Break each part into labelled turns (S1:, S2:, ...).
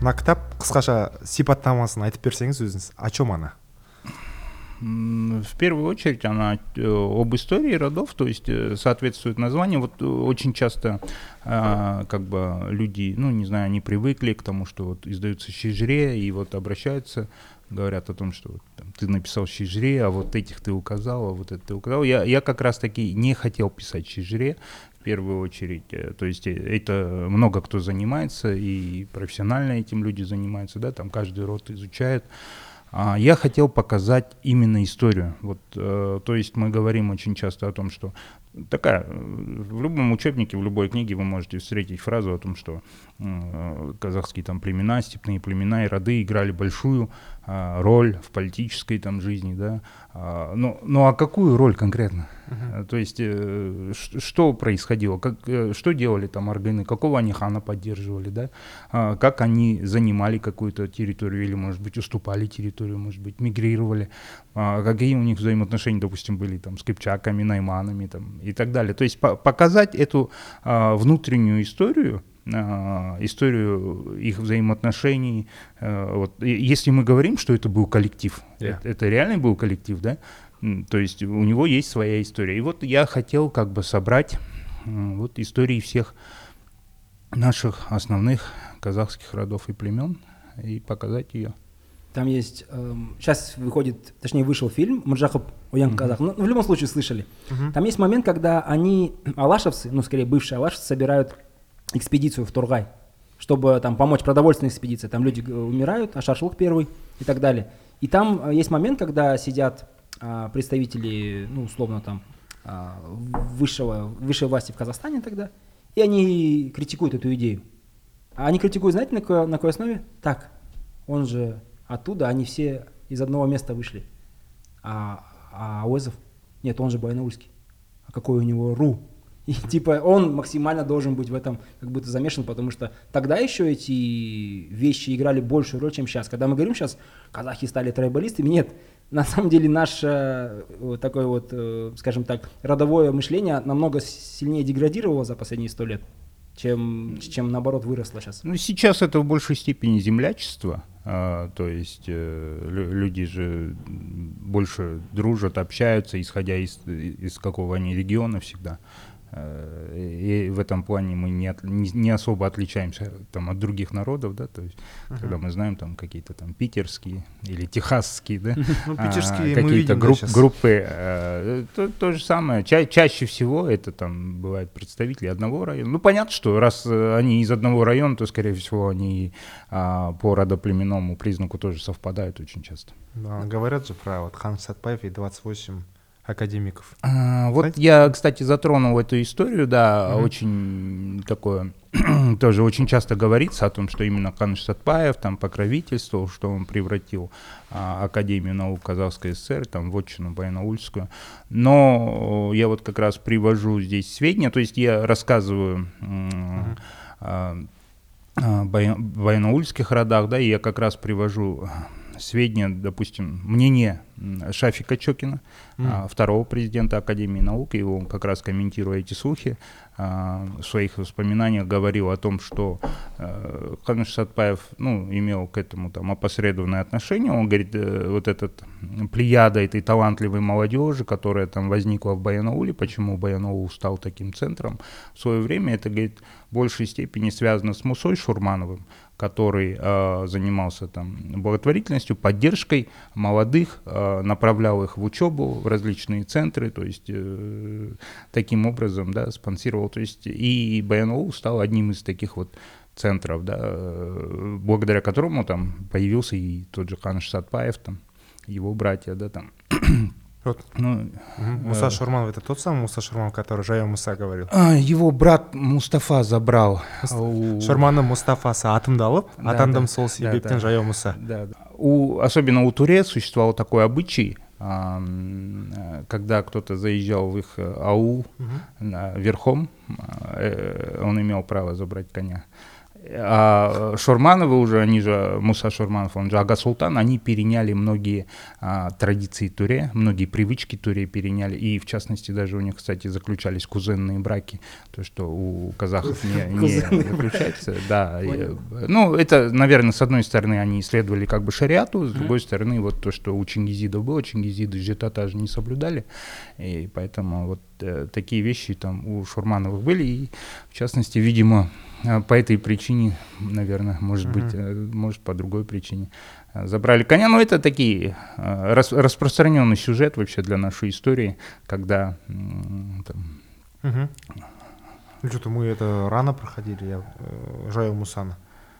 S1: мына кітап қысқаша сипаттамасын айтып берсеңіз өзіңіз о чем она
S2: в первую очередь она э, об истории родов, то есть э, соответствует названию. Вот очень часто а, как бы люди, ну не знаю, они привыкли к тому, что вот издаются щежре и вот обращаются говорят о том, что там, ты написал щежре, а вот этих ты указал, а вот это ты указал. Я, я как раз таки не хотел писать щежре в первую очередь. Э, то есть э, это много кто занимается, и профессионально этим люди занимаются, да, там каждый род изучает. А я хотел показать именно историю. Вот, э, то есть мы говорим очень часто о том, что такая, в любом учебнике, в любой книге вы можете встретить фразу о том, что э, казахские там племена, степные племена и роды играли большую э, роль в политической там жизни, да. А, но, ну а какую роль конкретно? Uh-huh. То есть э, что происходило, как, э, что делали там аргыны, какого они хана поддерживали, да, а, как они занимали какую-то территорию или, может быть, уступали территорию, может быть, мигрировали, а, какие у них взаимоотношения, допустим, были там с кипчаками, найманами там и так далее. То есть по- показать эту а, внутреннюю историю, а, историю их взаимоотношений. А, вот. Если мы говорим, что это был коллектив, yeah. это, это реальный был коллектив, да, то есть у него есть своя история. И вот я хотел как бы собрать вот истории всех наших основных казахских родов и племен и показать ее.
S3: Там есть, эм, сейчас выходит, точнее вышел фильм Муржахов Уян Казах. Ну, в любом случае слышали. Uh-huh. Там есть момент, когда они, алашевцы, ну скорее бывшие алашевцы, собирают экспедицию в Тургай, чтобы там помочь продовольственной экспедиции. Там люди э, умирают, а шашлык первый и так далее. И там э, есть момент, когда сидят а, представители, ну, условно, там, а, высшего, высшей власти в Казахстане тогда, и они критикуют эту идею. А они критикуют, знаете, на какой, на какой основе? Так, он же оттуда, они все из одного места вышли. А, а Ауэзов? Нет, он же Байнаульский. А какой у него РУ? И типа он максимально должен быть в этом как будто замешан, потому что тогда еще эти вещи играли большую роль, чем сейчас. Когда мы говорим сейчас, казахи стали трайбалистами, нет, на самом деле наше вот такое вот, э, скажем так, родовое мышление намного сильнее деградировало за последние сто лет, чем, чем наоборот выросло сейчас.
S2: Ну, сейчас это в большей степени землячество, а, то есть э, люди же больше дружат, общаются, исходя из, из какого они региона всегда. Э, и в этом плане мы не, от, не, не особо отличаемся там, от других народов, да, то есть, uh-huh. когда мы знаем там какие-то там питерские или техасские, да,
S1: ну, питерские
S2: а, какие-то групп, да, группы, а, то, то же самое. Ча- чаще всего это там бывают представители одного района. Ну, понятно, что раз э, они из одного района, то, скорее всего, они а, по родоплеменному признаку тоже совпадают очень часто.
S1: Да, говорят же про вот Хан Сатпаев и 28 академиков.
S2: А, вот я, кстати, затронул эту историю, да, угу. очень такое, тоже очень часто говорится о том, что именно Каныш Сатпаев там покровительствовал, что он превратил а, Академию наук Казахской ССР там в отчину Баянаульскую. Но я вот как раз привожу здесь сведения, то есть я рассказываю угу. о, о баянаульских родах, да, и я как раз привожу сведения, допустим, мнение Шафика Чокина, mm. второго президента Академии наук, и он как раз комментируя эти слухи, а, в своих воспоминаниях говорил о том, что э, Ханыш Сатпаев ну, имел к этому там опосредованное отношение. Он говорит, э, вот этот плеяда этой талантливой молодежи, которая там возникла в Баянауле, почему Баянаул стал таким центром в свое время, это, говорит, в большей степени связано с Мусой Шурмановым, который э, занимался там благотворительностью, поддержкой молодых, э, направлял их в учебу в различные центры, то есть э, таким образом, да, спонсировал, то есть и БНО стал одним из таких вот центров, да, э, благодаря которому там появился и тот же Ханыш Сатпаев, там, его братья, да, там.
S1: Вот. Ну, угу. Муса э... Шурманов это тот самый Муса Шурманов, который Жайо Муса говорил?
S2: А, его брат Мустафа забрал.
S1: У... Шурманның Мустафасы атымдалып, да, атандым да, сол себептен да, Жайо Муса.
S2: Да, да. У, особенно у турец существовал такой обычай, когда кто-то заезжал в их э, аул угу. верхом, э, он имел право забрать коня. А Шурмановы уже, они же, Муса Шурманов, он же Ага Султан, они переняли многие а, традиции Туре, многие привычки Туре переняли, и в частности даже у них, кстати, заключались кузенные браки, то, что у казахов не, не заключается. Да, ну, это, наверное, с одной стороны, они исследовали как бы шариату, с другой стороны, вот то, что у чингизидов было, чингизиды жетатаж не соблюдали, и поэтому вот э, такие вещи там у Шурмановых были, и в частности, видимо, по этой причине, наверное, может
S1: Мгм.
S2: быть, э, может по другой причине э, забрали коня. Но это такие э, рас- распространенный сюжет вообще для нашей истории, когда там,
S1: Мгм. Ну что-то мы это рано проходили, я э, Жайо Мусана.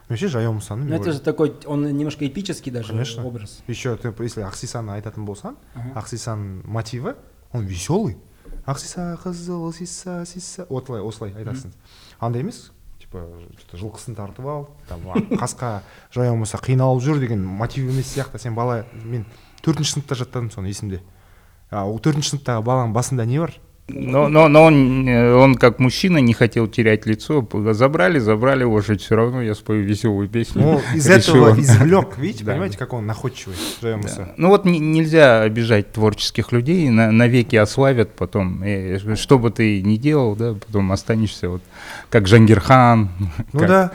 S1: Ну, вообще Жайо Мусаны.
S3: Ну, это же такой, он немножко эпический даже
S1: Конечно.
S3: образ.
S1: Еще ты, если Ақсисаны айтатын болсаң,
S3: Ага.
S1: Ақсисан мотиві, он веселый. Ақсиса қызыл, сиса, сиса. Осылай, осылай айтасың. Андай емес, типа, жылқысын тартып ал, там, қасқа жаяу болса қиналып жүр деген мотив емес сияқты. Сен бала, мен төртінші сыныпта жаттадым соны есімде. А, ол төртінші сыныптағы баланың басында не бар?
S2: Но, но, но он, э, он как мужчина не хотел терять лицо. Забрали, забрали лошадь, все равно я спою веселую песню.
S1: Ну, из
S2: Решил
S1: этого извлек, видите,
S2: Да.
S1: понимаете, как он находчивый,
S2: Да. Ну вот не- нельзя обижать творческих людей, на, навеки ославят потом. И что бы ты ни делал, да, потом останешься вот как Жангирхан.
S1: Ну
S2: как-
S1: да.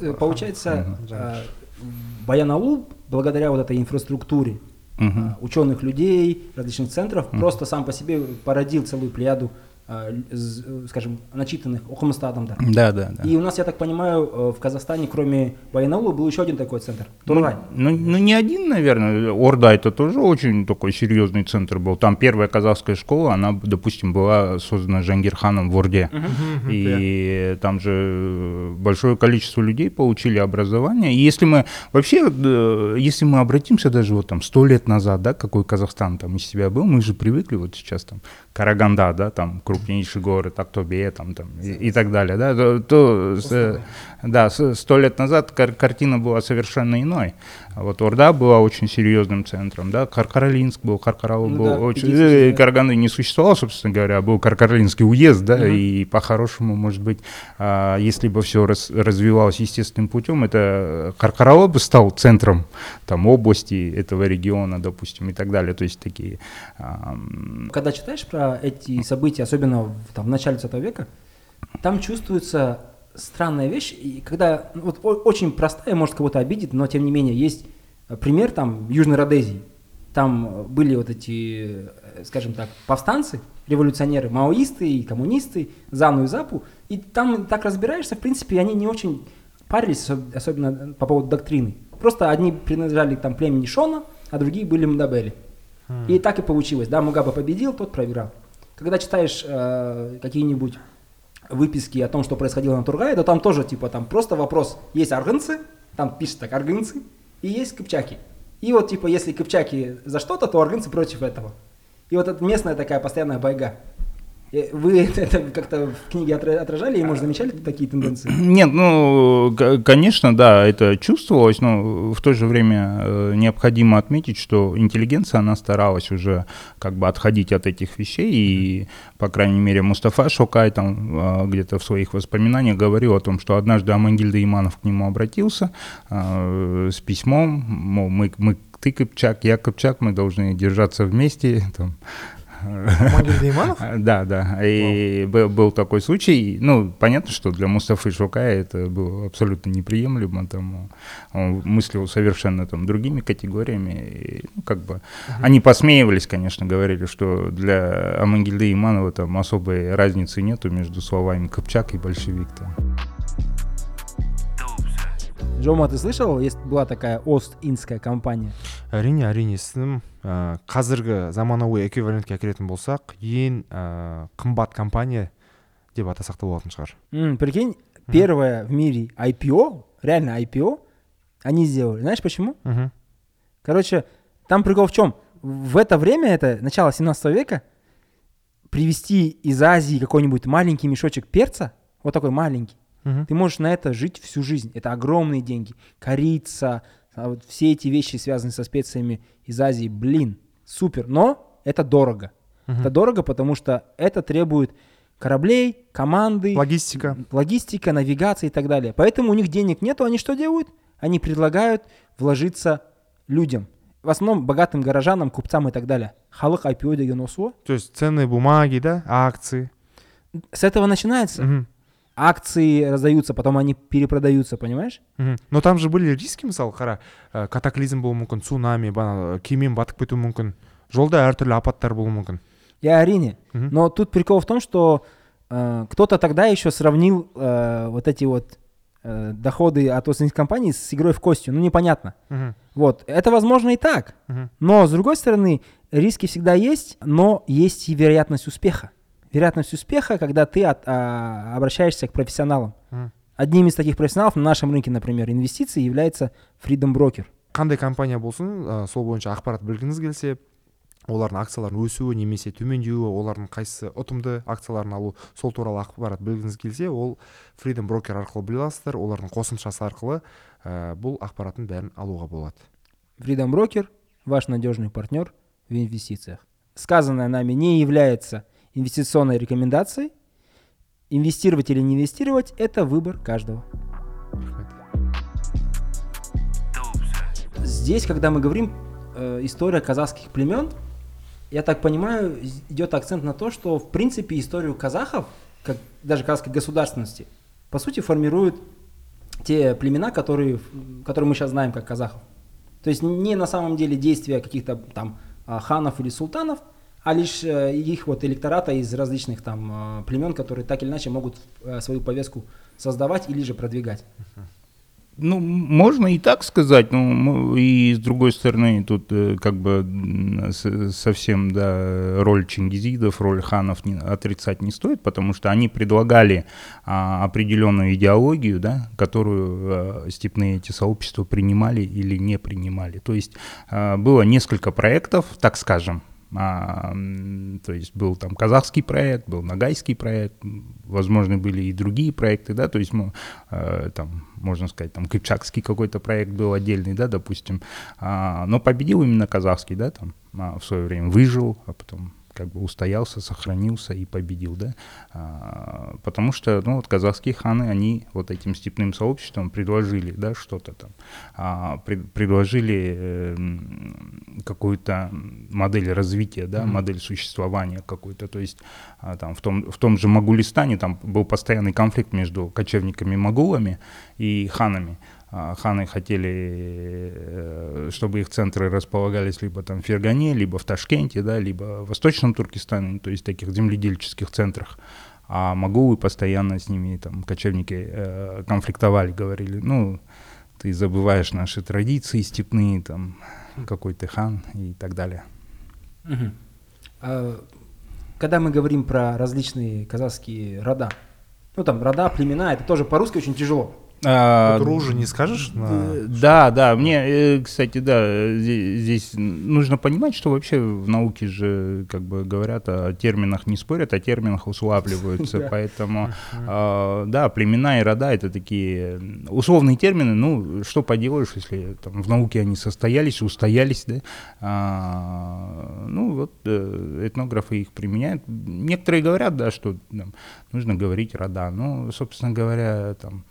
S3: Э, Получается,
S1: Мгм.
S3: э, Баян-Аул, благодаря вот этой инфраструктуре,
S2: Мгм.
S3: ученых людей, различных центров, просто сам по себе породил целую плеяду, скажем, начитанных окумыста адамдар.
S2: Да, да, да.
S3: И у нас, я так понимаю, э, в Казахстане, кроме Баянаула, был еще один такой центр. Тургай.
S2: Ну, ну, не один, наверное. Орда это тоже очень такой серьезный центр был. Там первая казахская школа, она, допустим, была создана Жангирханом в Орде. И там же большое количество людей получили образование. И если мы вообще, э, если мы обратимся даже вот там сто лет назад, да, какой Казахстан там из себя был, мы же привыкли вот сейчас там Караганда, да, там крупнейший город, Актобе, там, там и, и так далее, да, то, то с, э, да, сто лет назад кар- картина была совершенно иной. А Вот Орда была очень серьезным центром, да, Каркаралинск был, Каркарал
S3: Ну
S2: был
S3: да,
S2: очень...
S3: единственное,
S2: э,
S3: да.
S2: Караганды не существовало, собственно говоря, был Каркаралинский уезд, да,
S3: Мгм.
S2: и по-хорошему, может быть, а, если бы все развивалось естественным путем, это Каркарало бы стал центром там области этого региона, допустим, и так далее, то есть такие... ам,
S3: Когда читаешь про эти события, особенно в, там, в начале 20 века, там чувствуется странная вещь, и когда ну, вот, очень простая, может кого-то обидит, но тем не менее есть э, пример там Южной Родезии. Там э, были вот эти, э, скажем так, повстанцы, революционеры, маоисты и коммунисты, Зану и Запу, и там так разбираешься, в принципе, они не очень парились, особ- особенно по поводу доктрины. Просто одни принадлежали там племени Шона, а другие были Мдабели. И так и получилось, да, Мугаба победил, тот проиграл. Когда читаешь э, какие-нибудь выписки о том, что происходило на Тургае, то там тоже, типа, там просто вопрос, есть аргынцы, там пишет так, аргынцы, и есть кыпчаки. И вот, типа, если кыпчаки за что-то, то аргынцы против этого. И вот это местная такая постоянная байга. Э, Вы это, как-то в книге отра- отражали и, может, замечали такие тенденции?
S2: Нет, ну, конечно, да, это чувствовалось, но в то же время э, необходимо отметить, что интеллигенция, она старалась уже как бы отходить от этих вещей, и, по крайней мере, Мустафа Шокай там э, где-то в своих воспоминаниях говорил о том, что однажды Амангильда Иманов к нему обратился с письмом, мол, мы, мы ты Кыпчак, я Кыпчак, мы должны держаться вместе, там, А, Да, да. И был, был такой случай. Ну, понятно, что для Мустафы Шукая это было абсолютно неприемлемо. Там, он мыслил совершенно там другими категориями. И, ну, как бы, Они посмеивались, конечно, говорили, что для Амангельды Иманова там особой разницы нету между словами Копчак и большевик. Там.
S3: Жома, ты слышал, есть была такая Ост-Индская компания?
S1: әрине әрине естідім ә, қазіргі заманауи эквивалентке әкелетін болсақ ең ә, қымбат компания деп атасақ та болатын шығар
S3: М, прикинь, первое в мире IPO, реально IPO, они сделали. Знаешь почему?
S1: мхм
S3: Короче, там прикол в чем? В это время, это начало 17 века, привезти из Азии какой-нибудь маленький мешочек перца, вот такой маленький,
S1: мхм
S3: ты можешь на это жить всю жизнь. Это огромные деньги. Корица, а вот все эти вещи, связанные со специями из Азии, блин, супер. Но это дорого.
S1: Мгм.
S3: Это дорого, потому что это требует кораблей, команды,
S1: Логистика.
S3: логистика, навигация и так далее. Поэтому у них денег нету, они что делают? Они предлагают вложиться людям. В основном богатым горожанам, купцам и так далее. Халық IPO деген осы.
S1: То есть ценные бумаги, да, акции.
S3: С этого начинается.
S1: Мгм
S3: Акции раздаются, потом они перепродаются, понимаешь?
S1: Мгм. но там же были риски мысалы қара ә, катаклизм болуы мүмкін цунами бана кемен батып кетуі мүмкін жолда әртүрлі апаттар болуы мүмкін
S3: Я Арине.
S1: Мгм.
S3: Но тут прикол в том, что э, кто-то тогда еще сравнил э, вот эти вот э, доходы от остальных компаний с игрой в костью. Ну, непонятно.
S1: Мгм.
S3: Вот. Это возможно и так.
S1: Мгм.
S3: Но, с другой стороны, риски всегда есть, но есть и вероятность успеха. Вероятность успеха, когда ты от- а, обращаешься к профессионалам.
S1: Мгм.
S3: Одним из таких профессионалов на нашем рынке, например, инвестиций является Freedom Broker.
S1: қандай компания болсын ә, сол бойынша ақпарат білгіңіз келсе олардың акцияларының өсуі немесе төмендеуі олардың қайсысы ұтымды акцияларын алу сол туралы ақпарат білгіңіз келсе ол freedom broker арқылы біле аласыздар олардың қосымшасы арқылы ә, бұл ақпараттың бәрін алуға болады
S3: Freedom Broker – ваш надежный партнер в инвестициях. Сказанное нами не является инвестиционной рекомендацией. Инвестировать или не инвестировать – это выбор каждого. Здесь, когда мы говорим э, история казахских племен, я так понимаю, идет акцент на то, что в принципе историю казахов, как даже казахской государственности, по сути формируют те племена, которые, которые мы сейчас знаем как казахов. То есть не на самом деле действия каких-то там а, ханов или султанов, а лишь э, их вот электората из различных там а, племен, которые так или иначе могут э, свою повестку создавать или же продвигать.
S2: Ну, можно и так сказать, но и с другой стороны, тут э, как бы совсем, да, роль чингизидов, роль ханов отрицать не стоит, потому что они предлагали а, определенную идеологию, да, которую степные эти сообщества принимали или не принимали. То есть было несколько проектов, так скажем, а, то есть был там казахский проект, был нагайский проект, возможно, были и другие проекты, да, то есть мы, э, там, можно сказать, там кыпчакский какой-то проект был отдельный, да, допустим, А, но победил именно казахский, да, там, а, в свое время выжил, а потом как бы устоялся, сохранился и победил, да, А, потому что, ну, вот казахские ханы, они вот этим степным сообществам предложили, да, что-то там, а, пред- предложили э, какую-то модель развития, да, модель существования какой-то, то есть а, там в том, в том же Магулистане там был постоянный конфликт между кочевниками-могулами и ханами, Ханы хотели, э, чтобы их центры располагались либо там в Фергане, либо в Ташкенте, да, либо в Восточном Туркестане, то есть таких земледельческих центрах. А могулы постоянно с ними, там, кочевники э, конфликтовали, говорили, ну, ты забываешь наши традиции степные, там, какой ты хан и так далее.
S3: А, Когда мы говорим про различные казахские рода, ну там рода, племена, это тоже по-русски очень тяжело.
S2: А,
S1: ружу не скажешь на-
S2: Да, да, мне, э, кстати, да, здесь нужно понимать, что вообще в науке же, как бы говорят, о терминах не спорят, о терминах уславливаются, поэтому, а, да, племена и рода это такие условные термины, ну, что поделаешь, если там в науке они состоялись, устоялись, да, А, ну, вот э, этнографы их применяют. Некоторые говорят, да, что там, нужно говорить рода, но, собственно говоря, там,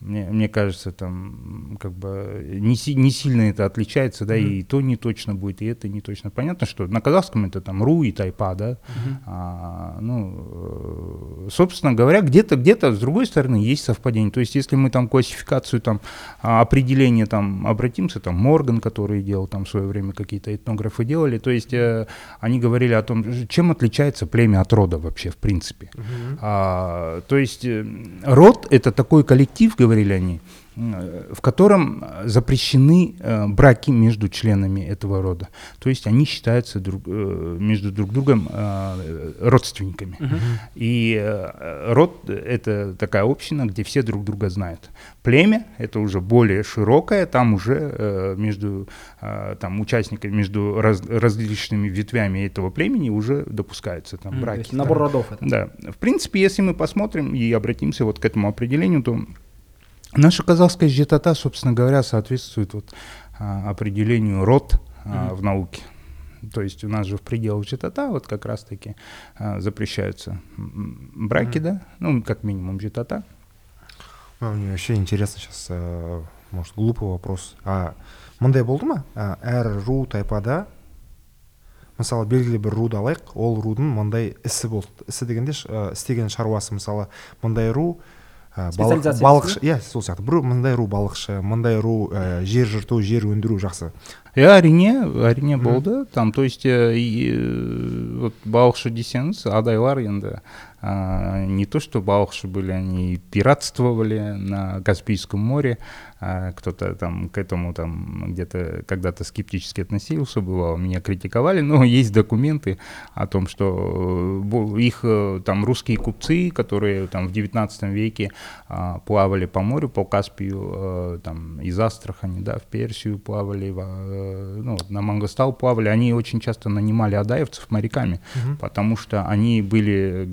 S2: мне, мне кажется, там как бы не, си- не сильно это отличается, да, и то не точно будет, и это не точно. Понятно, что на казахском это там ру и тайпа, да. А, ну, э, собственно говоря, где-то, где-то с другой стороны есть совпадение. То есть, если мы там классификацию там а, определение там обратимся, там Морган, который делал там в свое время какие-то этнографы делали, то есть э, они говорили о том, чем отличается племя от рода вообще в принципе. А, то есть э, род это такой коллектив, говорили они, э, в котором э, запрещены э, браки между членами этого рода. То есть они считаются друг, между друг другом родственниками. И э, род это такая община, где все друг друга знают. Племя это уже более широкое, там уже между там участниками, между раз- различными ветвями этого племени уже допускаются там
S3: то
S2: браки.
S3: набор родов это.
S2: Да. В принципе, если мы посмотрим и обратимся вот к этому определению, то наша казахская житата, собственно говоря, соответствует вот, а, определению род а, в науке. То есть у нас же в пределах Житата вот как раз-таки а, запрещаются браки, mm-hmm. да, ну, как минимум Житата.
S1: Ну, мне вообще интересно сейчас, э, может, глупый вопрос. А мындай болды ма ә, әр ру тайпада мысалы белгілі бір руды алайық ол рудың мындай ісі болды ісі дегенде ә, істеген шаруасы мысалы мындай ру ә, балық, балықшы иә сол сияқты. Бір мындай ру балықшы мындай ру ә, жер жырту жер өндіру жақсы.
S2: Иә әрине әрине болды. Там то есть ә, вот балықшы десеңіз адайлар енді а, не то что балықшы были, они пиратствовали на Каспийском море, кто-то там к этому там где-то когда-то скептически относился, бывало, меня критиковали, но есть документы о том, что э, их э, там русские купцы, которые там в 19 веке а, плавали по морю, по Каспию, а, там из Астрахани, да, в Персию плавали, ну, на Мангостал плавали, они очень часто нанимали адаевцев моряками, угу. потому что они были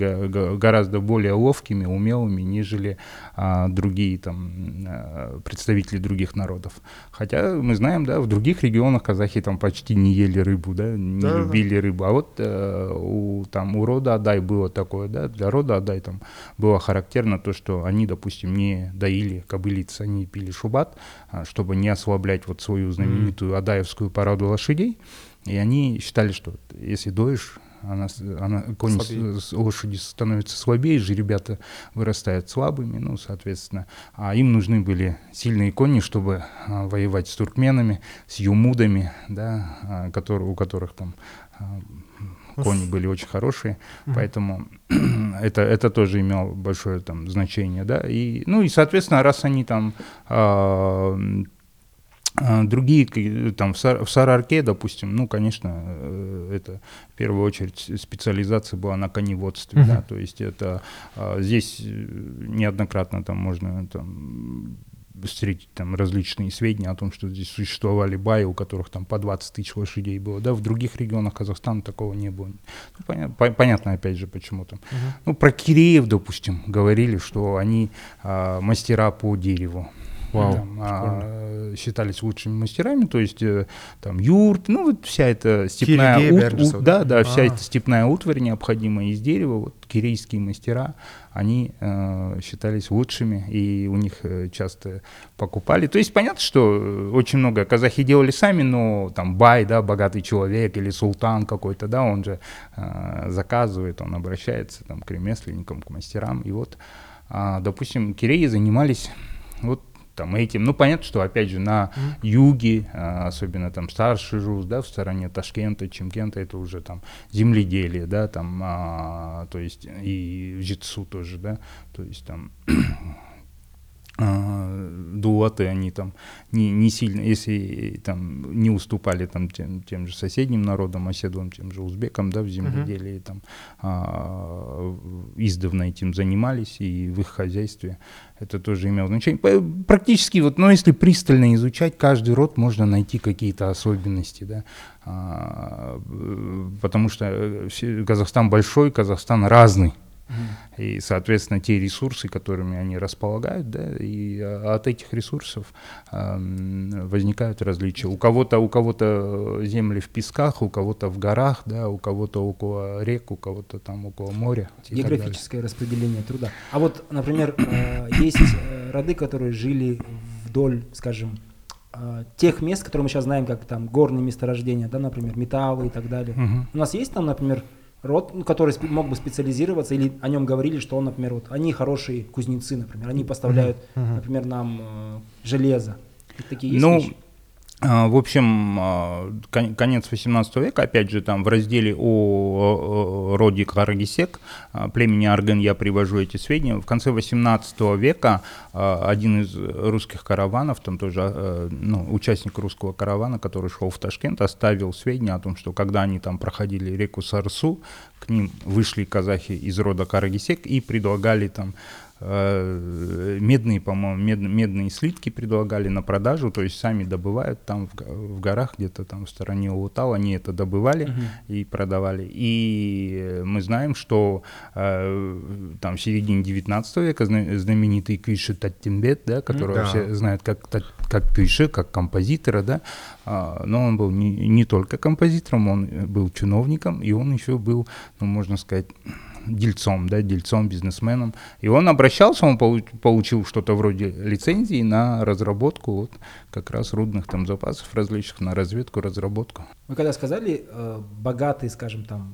S2: гораздо более ловкими, умелыми, нежели а, другие там а, представители других народов. Хотя мы знаем, да, в других регионах казахи там почти не ели рыбу, да, не да, любили да. рыбу. А вот э, у там у рода Адай было такое, да, для рода Адай там было характерно то, что они, допустим, не доили кобылиц, они пили шубат, а, чтобы не ослаблять вот свою знаменитую mm. адаевскую породу лошадей. И они считали, что если доишь она, она конь с, лошади становится слабее, же ребята вырастают слабыми, ну, соответственно, а им нужны были сильные кони, чтобы а, воевать с туркменами, с юмудами, да, а, которые, у которых там а, кони были очень хорошие, mm-hmm. поэтому это, это тоже имело большое там значение, да, и, ну, и, соответственно, раз они там а, другие, там, в, Сар, в Сарарке, допустим, ну, конечно, э, это в первую очередь специализация была на коневодстве, uh-huh. да, то есть это а, здесь э, неоднократно там можно там встретить там различные сведения о том, что здесь существовали баи, у которых там по 20 тысяч лошадей было, да, в других регионах Казахстана такого не было. Ну, поня- по- понятно, опять же, почему там. Uh-huh. Ну, про Киреев, допустим, говорили, что они а, мастера по дереву, Вау, там, а, считались лучшими мастерами, то есть э, там юрт, ну вот вся эта степная ут, ут, да, да, а. вся эта степная утварь необходимая из дерева, вот кирейские мастера, они э, считались лучшими и у них э, часто покупали. То есть понятно, что э, очень много казахи делали сами, но там бай, да, богатый человек или султан какой-то, да, он же э, заказывает, он обращается там к ремесленникам, к мастерам, и вот, э, допустим, киреи занимались вот там этим. Ну, понятно, что, опять же, на mm-hmm. юге, а, особенно там старший жуз, да, в стороне Ташкента, Чемкента, это уже там земледелие, да, там, а, то есть и в Житсу тоже, да, то есть там а, дуаты, они там не, не сильно, если там не уступали там тем, тем же соседним народам, оседлым, тем же узбекам, да, в земледелии, uh-huh. там а, издавна этим занимались, и в их хозяйстве это тоже имело значение. Практически вот, ну, если пристально изучать каждый род, можно найти какие-то особенности, да, а, потому что э, Казахстан большой, Казахстан разный, и, соответственно, те ресурсы, которыми они располагают, да, и а, от этих ресурсов э, возникают различия. У кого-то у кого-то земли в песках, у кого-то в горах, да, у кого-то около рек, у кого-то там около моря.
S3: Географическое распределение труда. А вот, например, э, есть э, роды, которые жили вдоль, скажем, э, тех мест, которые мы сейчас знаем, как там горные месторождения, да, например, металлы и так далее. Угу. У нас есть там, например, род, который мог бы специализироваться, или о нем говорили, что он, например, вот они хорошие кузнецы, например, они поставляют, uh-huh. например, нам э, железо. Такие есть
S2: ну, вещи? А, в общем, а, конец 18 века, опять же, там в разделе о роде Карагисек, а, племени Арген я привожу эти сведения. В конце 18 века один из русских караванов, там тоже ну, участник русского каравана, который шел в Ташкент, оставил сведения о том, что когда они там проходили реку Сарсу, к ним вышли казахи из рода Карагисек и предлагали там медные, по-моему, мед, медные слитки предлагали на продажу, то есть сами добывают там в, в горах где-то там в стороне Улутау, они это добывали uh и продавали. И мы знаем, что э, там в середине 19 века знаменитый Кюйши Таттимбет, да, которого да. все знают как, как Кюйши, как композитора, да, а, но он был не, не только композитором, он был чиновником, и он еще был, ну, можно сказать, дельцом, да, дельцом, бизнесменом. И он обращался, он получил что-то вроде лицензии на разработку вот как раз рудных там запасов различных, на разведку, разработку.
S3: Вы когда сказали, э, богатый, скажем, там,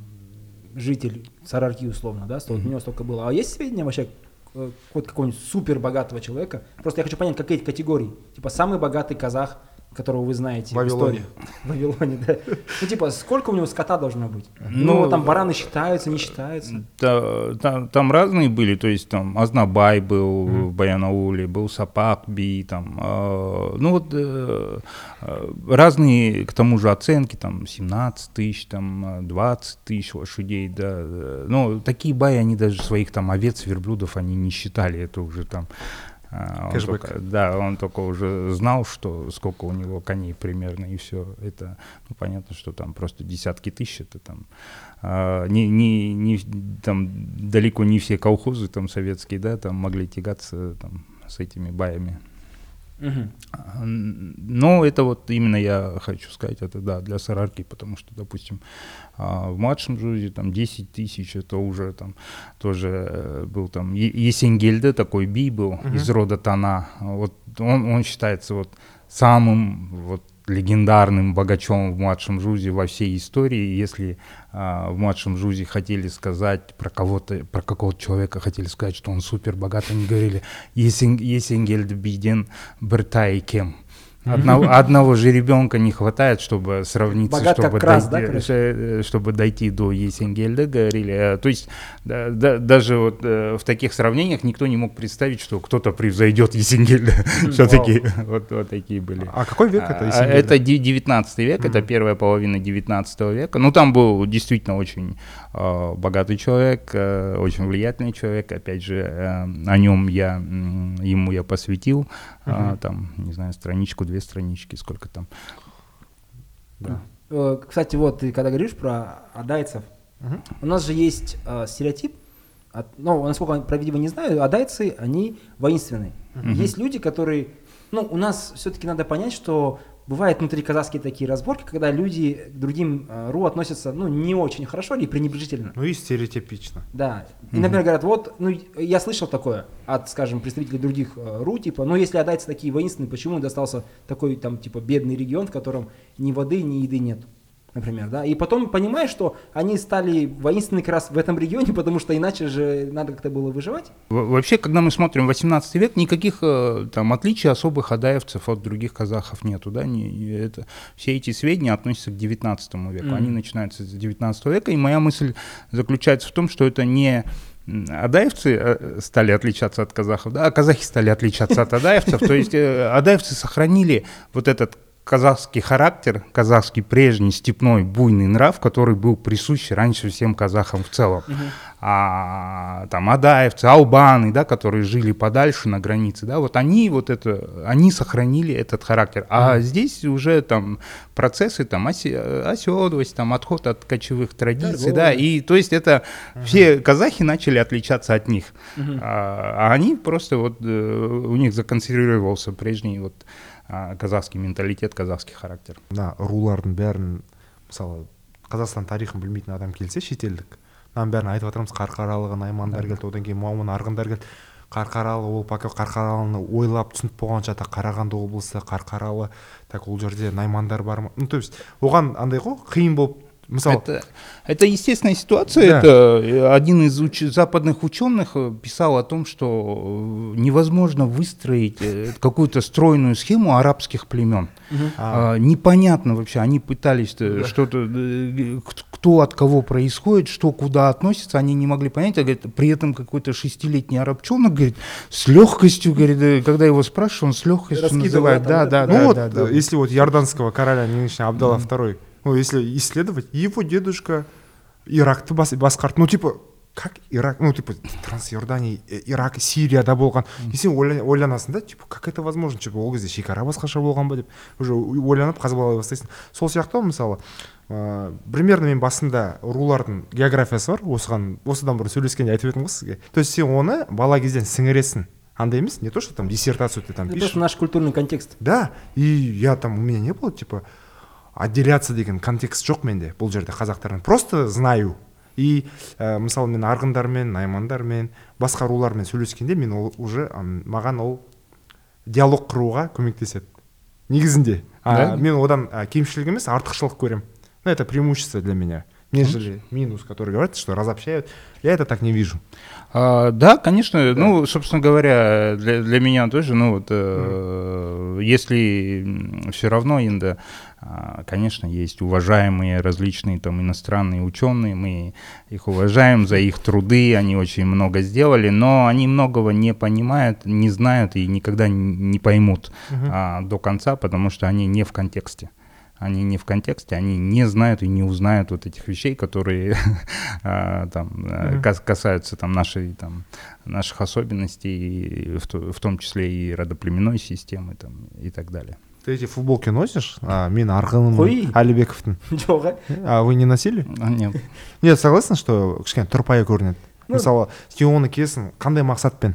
S3: житель Сарарки условно, да, столько, mm-hmm. у него столько было. А есть сведения вообще э, вот какого-нибудь супер богатого человека? Просто я хочу понять, какие категории. Типа самый богатый казах – которого вы знаете.
S1: Вавилоне.
S3: В Вавилоне, да. Ну, типа, сколько у него скота должно быть? Ну, ну там бараны считаются, не считаются?
S2: Да, там, там разные были, то есть там Азнабай был mm. в Баянауле, был Сапак Би, там, э, ну вот э, разные, к тому же, оценки, там, 17 тысяч, там, 20 тысяч лошадей, да. Ну, такие баи, они даже своих там овец, верблюдов, они не считали, это уже там а, он только, да, он только уже знал, что сколько у него коней примерно, и все. Это, ну, понятно, что там просто десятки тысяч, это там, а, не, не, не, там далеко не все колхозы там советские, да, там могли тягаться там с этими баями. Угу. Но это вот именно я хочу сказать, это да, для Сарарки, потому что, допустим, а, в младшем жузе там 10 тысяч, это уже там тоже э, был там Есенгельде, такой би был угу. из рода Тана, вот он, он считается вот самым вот легендарным богачом в младшем жузе во всей истории. Если а, в младшем жузе хотели сказать про кого-то, про какого-то человека хотели сказать, что он супер богат, они говорили «Есенгельд биден бертай кем». Одного, одного же ребенка не хватает, чтобы сравниться,
S3: Богат
S2: чтобы,
S3: раз,
S2: дойти,
S3: да,
S2: э, чтобы дойти до Есенгельда, говорили. Э, то есть да, да, даже вот э, в таких сравнениях никто не мог представить, что кто-то превзойдет Есенгельда. Все-таки вот, вот такие были.
S1: А какой век это
S2: а, Это 19 век, это первая половина 19 века. Ну, там был действительно очень э, богатый человек, э, очень влиятельный человек. Опять же, э, о нем я, ему я посвятил, э, там, не знаю, страничку две странички, сколько там.
S3: Да. Э, кстати, вот ты когда говоришь про адайцев, угу. у нас же есть э, стереотип, от, ну, насколько правдиво не знаю, адайцы, они воинственные. Угу. Есть люди, которые, ну, у нас все-таки надо понять, что бывают внутри казахские такие разборки, когда люди к другим э, ру относятся, ну, не очень хорошо или пренебрежительно.
S1: Ну и стереотипично.
S3: Да. И, например, говорят, вот, ну, я слышал такое от, скажем, представителей других э, ру, типа, ну, если отдать такие воинственные, почему достался такой, там, типа, бедный регион, в котором ни воды, ни еды нет? Например, да, и потом понимаешь, что они стали воинственны как раз в этом регионе, потому что иначе же надо как-то было выживать.
S2: Вообще, когда мы смотрим 18 век, никаких э, там отличий особых адаевцев от других казахов нету, да, не, это, все эти сведения относятся к 19 веку, mm-hmm. они начинаются с 19 века, и моя мысль заключается в том, что это не адаевцы э, стали отличаться от казахов, да, а казахи стали отличаться от адаевцев. То есть э, адаевцы сохранили вот этот казахский характер, казахский прежний степной буйный нрав, который был присущ раньше всем казахам в целом. Uh-huh. А там адаевцы, албаны, да, которые жили подальше на границе, да, вот они вот это, они сохранили этот характер. А uh-huh. здесь уже там процессы там оседлость, там отход от кочевых традиций, Торговля. да, и то есть это uh-huh. все казахи начали отличаться от них, uh-huh. а, а они просто вот э, у них законсервировался прежний вот ә, казахский менталитет казахский характер.
S1: Мына рулардың бәрін мысалы қазақстан тарихын білмейтін адам келсе шетелдік мынаның бәрін айтып жатырмыз қарқаралыға наймандар келді одан кейін момын арғындар келді. Қарқаралы ол пока қарқаралыны ойлап түсініп болғанша так қарағанды облысы қарқаралы так ол жерде наймандар бар ма? Ну то есть оған андай ғой қиын болып
S2: Мысалы... Это, это естественная ситуация. Да. Это э, один из уч... западных ученых э, писал о том, что э, невозможно выстроить какую-то стройную схему арабских племен. Угу. А, непонятно вообще. Они пытались да. что-то, кто от кого происходит, что куда относится, они не могли понять. А, говорит, при этом какой-то шестилетний арабчонок говорит, с легкостью, говорит, когда его спрашивают, он с легкостью называет. Да, да,
S1: да. Ну
S2: да,
S1: вот,
S2: да, да.
S1: если вот иорданского короля нынешний Абдалла II ну, если исследовать, его дедушка Иракты бас, басқарды. Ну, типа, как ирак ну типа трансиордания э, ирак сирияда болған и сен ойла- ойланасың да типа как это возможно? Типа ол кезде шекара басқаша болған ба деп уже ойланып қазбалай бастайсың сол сияқты ғой мысалы ыыы примерно мен басында рулардың географиясы бар. Осыған осыдан бұрын сөйлескенде айтып едім ғой сізге. То есть сен оны бала кезден сіңіресің. Андай емес не то что там диссертацию ты там пишешь.
S3: наш культурный контекст.
S1: да и я там у меня не было типа отделяться деген контекст жоқ менде бұл жерде. Қазақтардан просто знаю. И ә, мысалы мен арғындармен наймандармен басқа рулармен сөйлескенде мен ол уже маған ол диалог құруға көмектеседі. Негізінде. А,
S2: Да?
S1: мен одан а, кемшілік емес артықшылық көремін ну это преимущество для меня. Нежели минус который говорит что разобщают. Я это так не вижу.
S2: А, да, конечно. Ну, собственно говоря, для, для меня тоже, ну вот, э, если все равно инда, конечно, есть уважаемые различные там иностранные ученые, мы их уважаем за их труды, они очень много сделали, но они многого не понимают, не знают и никогда не поймут а, до конца, потому что они не в контексте. Они не в контексте, они не знают и не узнают вот этих вещей, которые а, там э, кас- касаются там нашей там наших особенностей, в, то- в том числе и родоплеменной системы там и так далее.
S1: ты эти футболки носишь а, мен арғынмын
S3: Қой.
S1: алибековтың
S3: Жоқ, а?
S1: а вы не носили
S2: А, Нет.
S1: нет согласен что кішкене тұрпайы көрінеді
S3: Ну,
S1: мысалы сен оны киесің қандай мақсатпен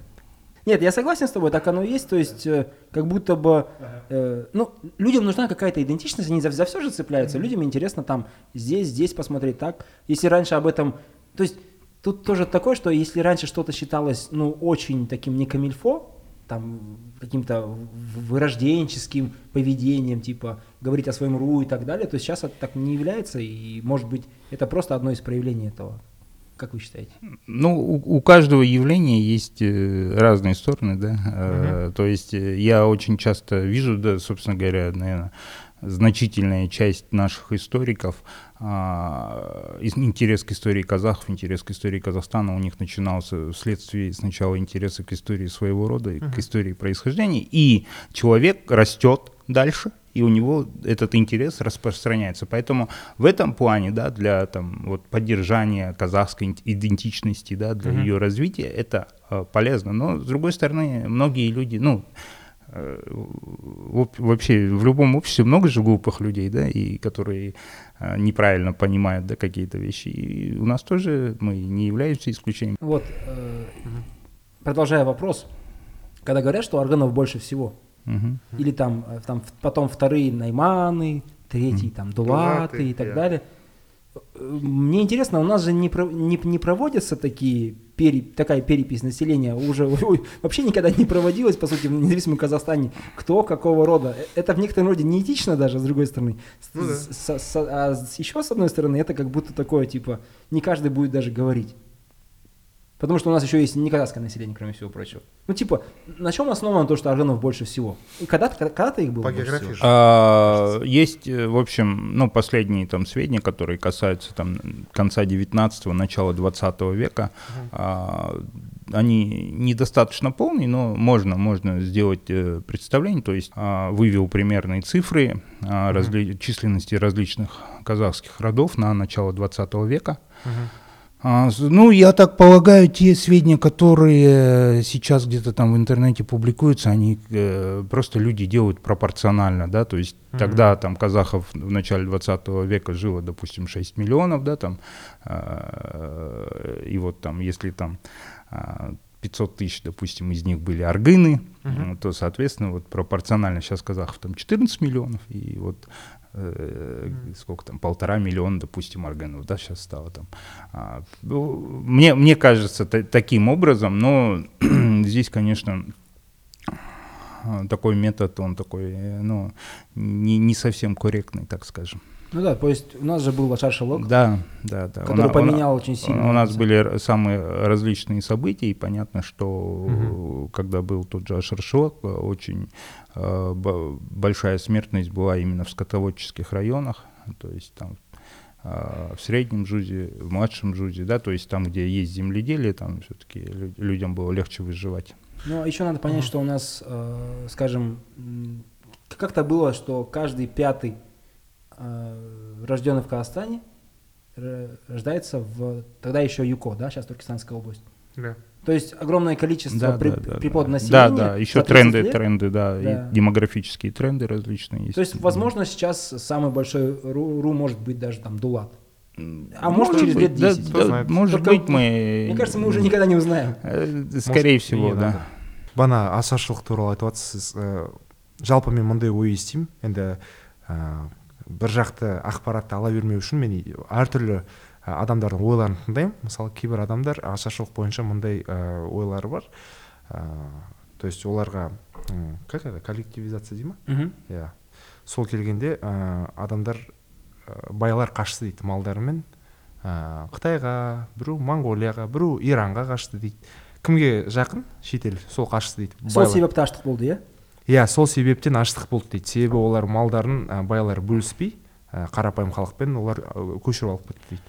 S3: Нет, я согласен с тобой, так оно и есть. То есть, э, как будто бы, э, ну, людям нужна какая-то идентичность, они за, за все же цепляются. Людям интересно там здесь, здесь посмотреть так. Если раньше об этом, то есть, тут тоже такое, что если раньше что-то считалось, ну, очень таким не камильфо, там каким-то вырожденческим поведением, типа говорить о своем ру и так далее, то сейчас это так не является, и, может быть, это просто одно из проявлений этого. Как вы считаете?
S2: Ну, у, у каждого явления есть э, разные стороны, да. Э, То есть э, я очень часто вижу, да, собственно говоря, наверное, значительная часть наших историков, а, интерес к истории казахов, интерес к истории Казахстана у них начинался вследствие сначала интереса к истории своего рода, и к истории происхождения, и человек растет дальше, и у него этот интерес распространяется. Поэтому в этом плане, да, для там, вот, поддержания казахской идентичности, да, для ее развития, это э, полезно. Но, с другой стороны, многие люди, ну, вообще в любом обществе много же глупых людей, да, и которые э, неправильно понимают, да, какие-то вещи. И у нас тоже мы не являемся исключением.
S3: Вот, э, продолжая вопрос, когда говорят, что органов больше всего,
S2: Мгм.
S3: или там, э, там потом вторые найманы, третий там дулаты
S1: Дулаты,
S3: и так
S1: да.
S3: далее. Э, Мне интересно, у нас же не, не, не проводятся такие пере- такая перепись населения уже ой, вообще никогда не проводилась, по сути, в независимом Казахстане. Кто какого рода. Э, Это в некотором роде неэтично даже, с другой стороны.
S1: Ну да.
S3: с- с- а еще с одной стороны, это как будто такое, типа, не каждый будет даже говорить. Потому что у нас еще есть неказахское население, кроме всего прочего. Ну, типа, на чем основано то, что органов больше всего? И когда-то, когда-то их было
S1: По
S3: больше
S1: географии
S3: всего?
S2: А, Есть, э, в общем, ну, последние там сведения, которые касаются там конца 19-го, начала 20 века. А, Они недостаточно полные, но можно, можно сделать э, представление, то есть а, вывел примерные цифры а, разли- численности различных казахских родов на начало 20 века. С- ну, я так полагаю, те сведения, которые сейчас где-то там в интернете публикуются, они э, просто люди делают пропорционально, да, то есть тогда там казахов в начале 20 века жило, допустим, 6 миллионов, да, там, а, и вот там, если там а, 500 тысяч, допустим, из них были аргыны, ну, то, соответственно, вот пропорционально сейчас казахов там 14 миллионов, и вот э, сколько там, полтора миллиона, допустим, аргынов, да, сейчас стало там. А, ну, мне, мне кажется, та- таким образом, но здесь, конечно, такой метод, он такой, э, ну, не, не совсем корректный, так скажем.
S3: Ну да, то есть у нас же был Лошар Шелок,
S2: Да, да, да. У
S3: который
S2: у
S3: поменял очень сильно.
S2: у нас были самые различные события, и понятно, что э, когда был тот же э, очень э, бо- большая смертность была именно в скотоводческих районах, то есть там э, в среднем жузе, в младшем жузе, да, то есть там, где есть земледелие, там все-таки людям было легче выживать.
S3: Но еще надо понять, что у нас, э, скажем, как-то было, что каждый пятый э, рожденный в Казахстане рождается в тогда еще ЮКО, да, сейчас Туркестанская область.
S1: Да.
S3: То есть огромное количество
S2: Да,
S3: при-
S2: да, да,
S3: припод
S2: да.
S3: населения.
S2: Да, да, еще
S3: за 30
S2: тренды,
S3: лет.
S2: тренды, да,
S3: Да.
S2: и демографические тренды различные есть.
S3: То есть, возможно, сейчас самый большой ру, ру может быть даже там Дулат. А
S2: Может
S3: может через
S2: быть,
S3: лет
S2: да,
S3: 10.
S1: Кто
S2: да,
S1: знает.
S2: может
S3: Только,
S2: быть, мы...
S3: Мне кажется, мы уже никогда не узнаем.
S2: Э, Скорее
S1: Может,
S2: всего,
S1: не
S2: да.
S1: надо. бана ашаршылық туралы айтып жатырсыз ә, жалпы мен мындай ой естимін енді ә, бір жақты ақпаратты ала бермеу үшін мен и- әртүрлі ә, адамдардың ойларын тыңдаймын. Мысалы кейбір адамдар ашаршылық бойынша мындай ә, ойлары бар. Ә, то есть оларға как это? Коллективизация дей ма?
S3: Мгм.
S1: иә. Сол келгенде ә, адамдар ә, байлар қашты дейді малдарымен ә, қытайға біреу моңғолияға біреу иранға қашты дейді. Кімге жақын? Шетел. Сол қашты дейді
S3: сол себепті аштық болды иә?
S1: Иә сол себептен аштық болды дейді. Себебі олар малдарын ә, байлар бөліспей ә, қарапайым халықпен олар көшіріп алып кетті дейді.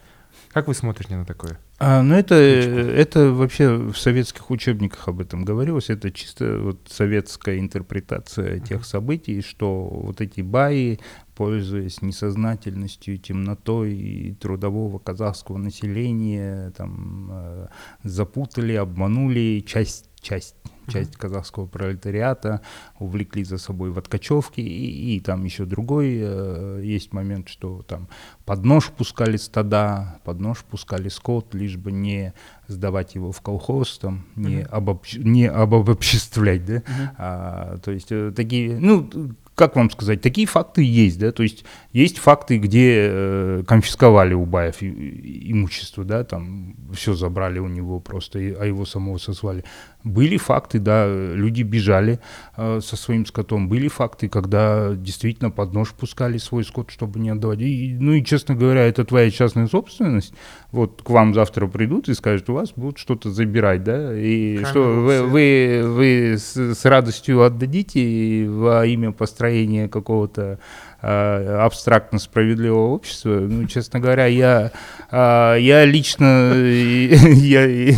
S1: Как вы смотрите на такое?
S2: А, ну это, это вообще в советских учебниках об этом говорилось. Это чисто вот советская интерпретация тех событий, что вот эти баи, пользуясь несознательностью, темнотой и трудового казахского населения, там э, запутали, обманули часть, часть, часть казахского пролетариата, увлекли за собой в откачевки, и, и там еще другой э, есть момент, что там под нож пускали стада, под нож пускали скот, лишь бы не сдавать его в колхоз, там, не, обобщ- не обобществлять, да, А, то есть э, такие, ну, как вам сказать, такие факты есть, да, то есть есть факты, где э, конфисковали у Баев и- и- имущество, да, там все забрали у него просто, и- а его самого созвали. Были факты, да, люди бежали э, со своим скотом, были факты, когда действительно под нож пускали свой скот, чтобы не отдавать. И, ну и, честно говоря, это твоя частная собственность, вот к вам завтра придут и скажут, у вас будут что-то забирать, да, и
S1: Камеру,
S2: что вы, вы, вы с, с радостью отдадите во имя построения какого-то абстрактно справедливого общества. Ну, честно говоря, я, а, я лично, э, я,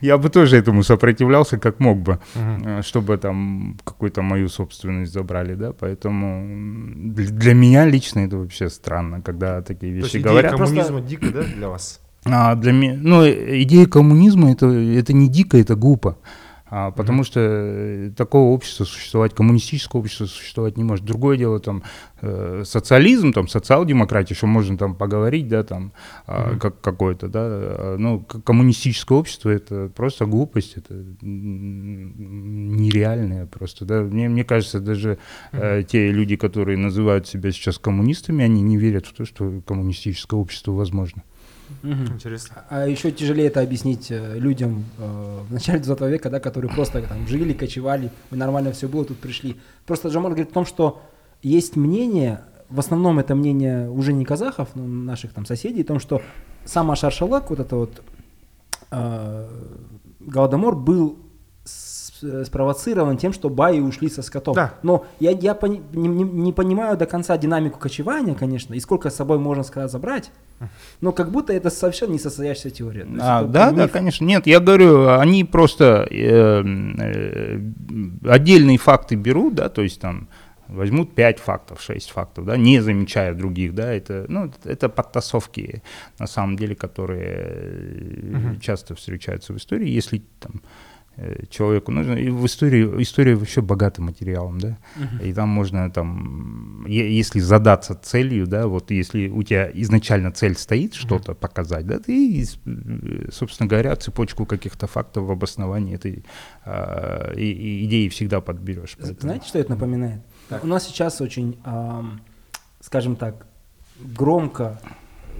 S2: я бы тоже этому сопротивлялся, как мог бы, э, чтобы там какую-то мою собственность забрали, да, поэтому для, меня лично это вообще странно, когда такие
S1: то есть
S2: вещи
S1: идея
S2: говорят.
S1: коммунизма дико да для вас
S2: А для меня, ну, э, идея коммунизма это, это не дико, это глупо. А, потому что э, такого общества существовать, коммунистического общества существовать не может. Другое дело там э, социализм, там социал-демократия, что можно там поговорить, да, там а, как какое-то, да. а, Ну, коммунистическое общество это просто глупость, это нереальное просто, да. Мне, мне кажется, даже э, те люди, которые называют себя сейчас коммунистами, они не верят в то, что коммунистическое общество возможно.
S3: Мгм.
S1: интересно
S3: А еще тяжелее это объяснить э, людям э, в начале 20 века, да, которые просто там жили, кочевали, нормально все было, тут пришли. Просто Джамал говорит о том, что есть мнение, в основном это мнение уже не казахов, но наших там соседей, о том, что сам Ашар-Шалак, вот это вот э, Голодомор был с- спровоцирован тем, что баи ушли со скотом.
S1: Да.
S3: Но я, я пони- не, не- не понимаю до конца динамику кочевания, конечно, и сколько с собой можно сказать забрать, но как будто это совершенно не состоящаяся теория. То
S2: А, да, да,
S3: миф.
S2: конечно. Нет, я говорю, они просто э, э, отдельные факты берут, да, то есть там возьмут 5 фактов, 6 фактов, да, не замечая других, да, это, ну, это подтасовки, на самом деле, которые э, часто встречаются в истории, если там э, человеку. Нужно, и в истории, история вообще богата материалом, да, и там можно там, если задаться целью, да, вот если у тебя изначально цель стоит что-то показать, да, ты, э, собственно говоря, цепочку каких-то фактов в обосновании этой а, и- и идеи всегда подберешь. Поэтому-
S3: Знаете, что это напоминает? У нас сейчас очень, ам, скажем так, громко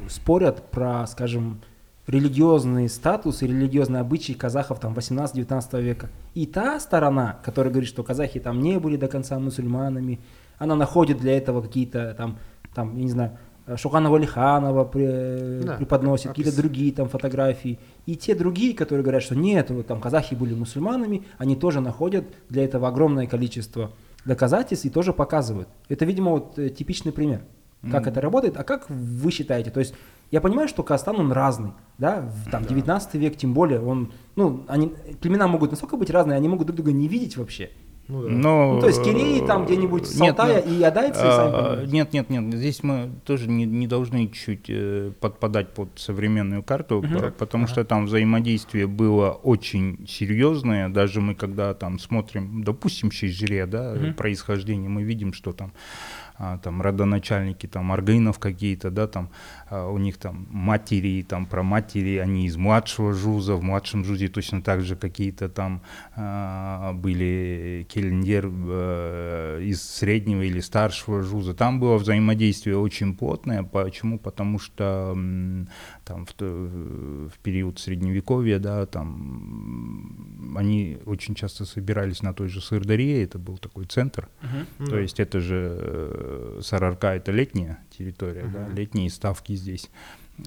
S3: спорят про, скажем, религиозный статус и религиозные обычаи казахов там 18-19 века. И та сторона, которая говорит, что казахи там не были до конца мусульманами, она находит для этого какие-то там, там, я не знаю, Шухана Валиханова при-
S1: Да,
S3: преподносит, какие-то другие там фотографии. И те другие, которые говорят, что нет, вот там казахи были мусульманами, они тоже находят для этого огромное количество доказательств и тоже показывают. Это, видимо, вот э, типичный пример, как
S2: Мгм.
S3: это работает. А как вы считаете? То есть я понимаю, что Казахстан, он разный, да, в, там 19 век тем более, он, ну, они, племена могут настолько быть разные, они могут друг друга не видеть вообще.
S1: Ну да.
S2: Но,
S3: Ну, то есть Киреи там где-нибудь с
S2: нет,
S3: и адайцы, сами
S2: А,
S3: понимаете.
S2: Нет, нет, нет. Здесь мы тоже не, не должны чуть э, подпадать под современную карту, по- потому что там взаимодействие было очень серьезное. Даже мы когда там смотрим, допустим, Чижире, да, происхождение, мы видим, что там там родоначальники там аргынов какие-то, да, там а, у них там матери, там про матери, они из младшего жуза, в младшем жузе точно так же какие-то там а, были кельнер э, из среднего или старшего жуза. Там было взаимодействие очень плотное. Почему? Потому что там в, в период средневековья, да, там они очень часто собирались на той же Сырдарье, это был такой центр.
S3: Мгм.
S2: То есть это же э, Сарарка это летняя территория, да, летние ставки здесь.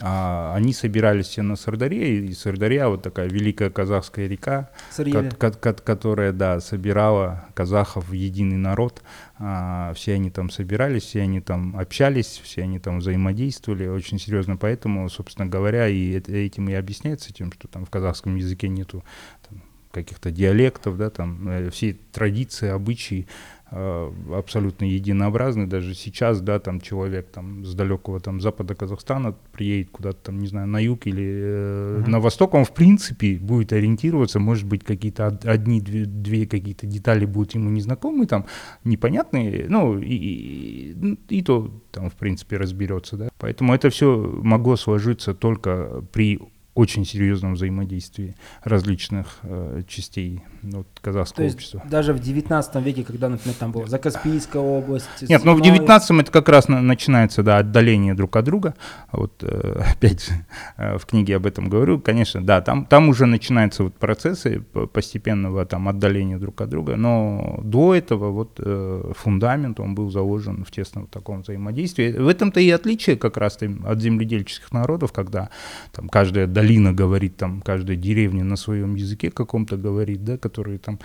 S2: А они собирались все на Сардаре, и Сардарья вот такая великая казахская река, ко- ко- ко- которая, да, собирала казахов в единый народ. А, все они там собирались, все они там общались, все они там взаимодействовали очень серьезно. Поэтому, собственно говоря, и этим и объясняется тем, что там в казахском языке нету там, каких-то диалектов, да, там э, все традиции, обычаи абсолютно единообразны. Даже сейчас, да, там человек там с далекого там запада Казахстана приедет куда-то там, не знаю, на юг или э, на восток, он в принципе будет ориентироваться, может быть, какие-то од- одни, две, две какие-то детали будут ему незнакомы, там, непонятные, ну, и, и, и то там, в принципе, разберется, да. Поэтому это все могло сложиться только при очень серьезном взаимодействии различных э, частей вот, казахского
S3: есть
S2: общества.
S3: даже в 19 веке, когда, например, там была Закаспийская область...
S2: Нет, ну в
S3: Сыпной-
S2: 19-м это как раз на- начинается, да, отдаление друг от друга. Вот э, опять же э, в книге об этом говорю. Конечно, да, там, там уже начинаются вот процессы постепенного там отдаления друг от друга, но до этого вот э, фундамент, он был заложен в тесном таком взаимодействии. В этом-то и отличие как раз от земледельческих народов, когда там каждая долина говорит, там каждая деревня на своем языке каком-то говорит, да, которые там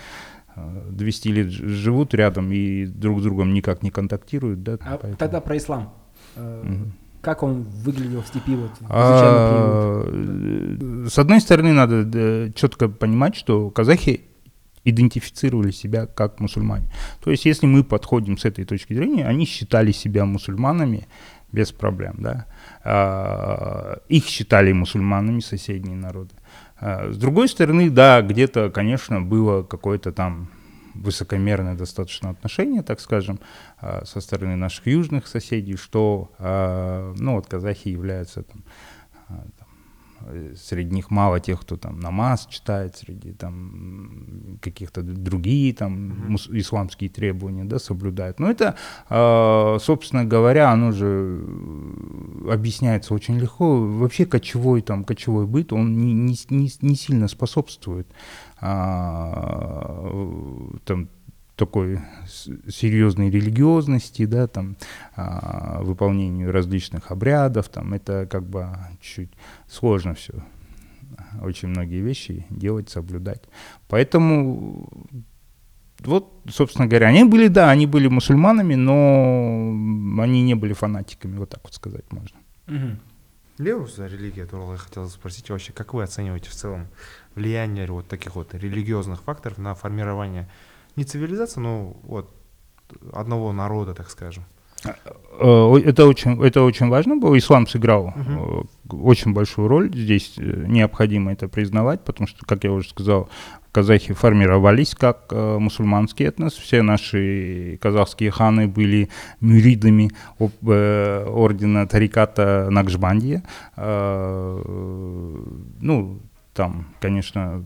S2: э, 200 лет ж- живут рядом и друг с другом никак не контактируют, да.
S3: А
S2: поэтому-
S3: тогда про ислам. Э. Как он выглядел в степи вот, в?
S2: А, э, С одной стороны, надо четко понимать, что казахи идентифицировали себя как мусульмане. То есть, если мы подходим с этой точки зрения, они считали себя мусульманами без проблем, да. А, Их считали мусульманами соседние народы. А, С другой стороны, да, где-то, конечно, было какое-то там высокомерное достаточно отношение, так скажем, а, со стороны наших южных соседей, что, а, ну, вот казахи являются там, среди них мало тех, кто там намаз читает, среди там каких-то другие там мус- исламские требования, да, соблюдают. Но это, а, собственно говоря, оно же э, объясняется очень легко. Вообще кочевой там кочевой быт, он не, не, не сильно способствует а, там такой серьезной религиозности, да, там, а, выполнению различных обрядов, там, это как бы чуть сложно все, очень многие вещи делать, соблюдать. Поэтому вот, собственно говоря, они были, да, они были мусульманами, но они не были фанатиками, вот так вот сказать можно.
S1: Лео за религия туралы я хотел спросить вообще, как вы оцениваете в целом влияние вот таких вот религиозных факторов на формирование не цивилизации, но вот одного народа, так скажем.
S2: Э, Это очень, это очень важно было. Ислам сыграл э, очень большую роль. Здесь э, необходимо это признавать, потому что, как я уже сказал, казахи формировались как э, мусульманский этнос. Все наши казахские ханы были мюридами об- э, ордена Тариката Накшбандия. Э, ну, там, конечно,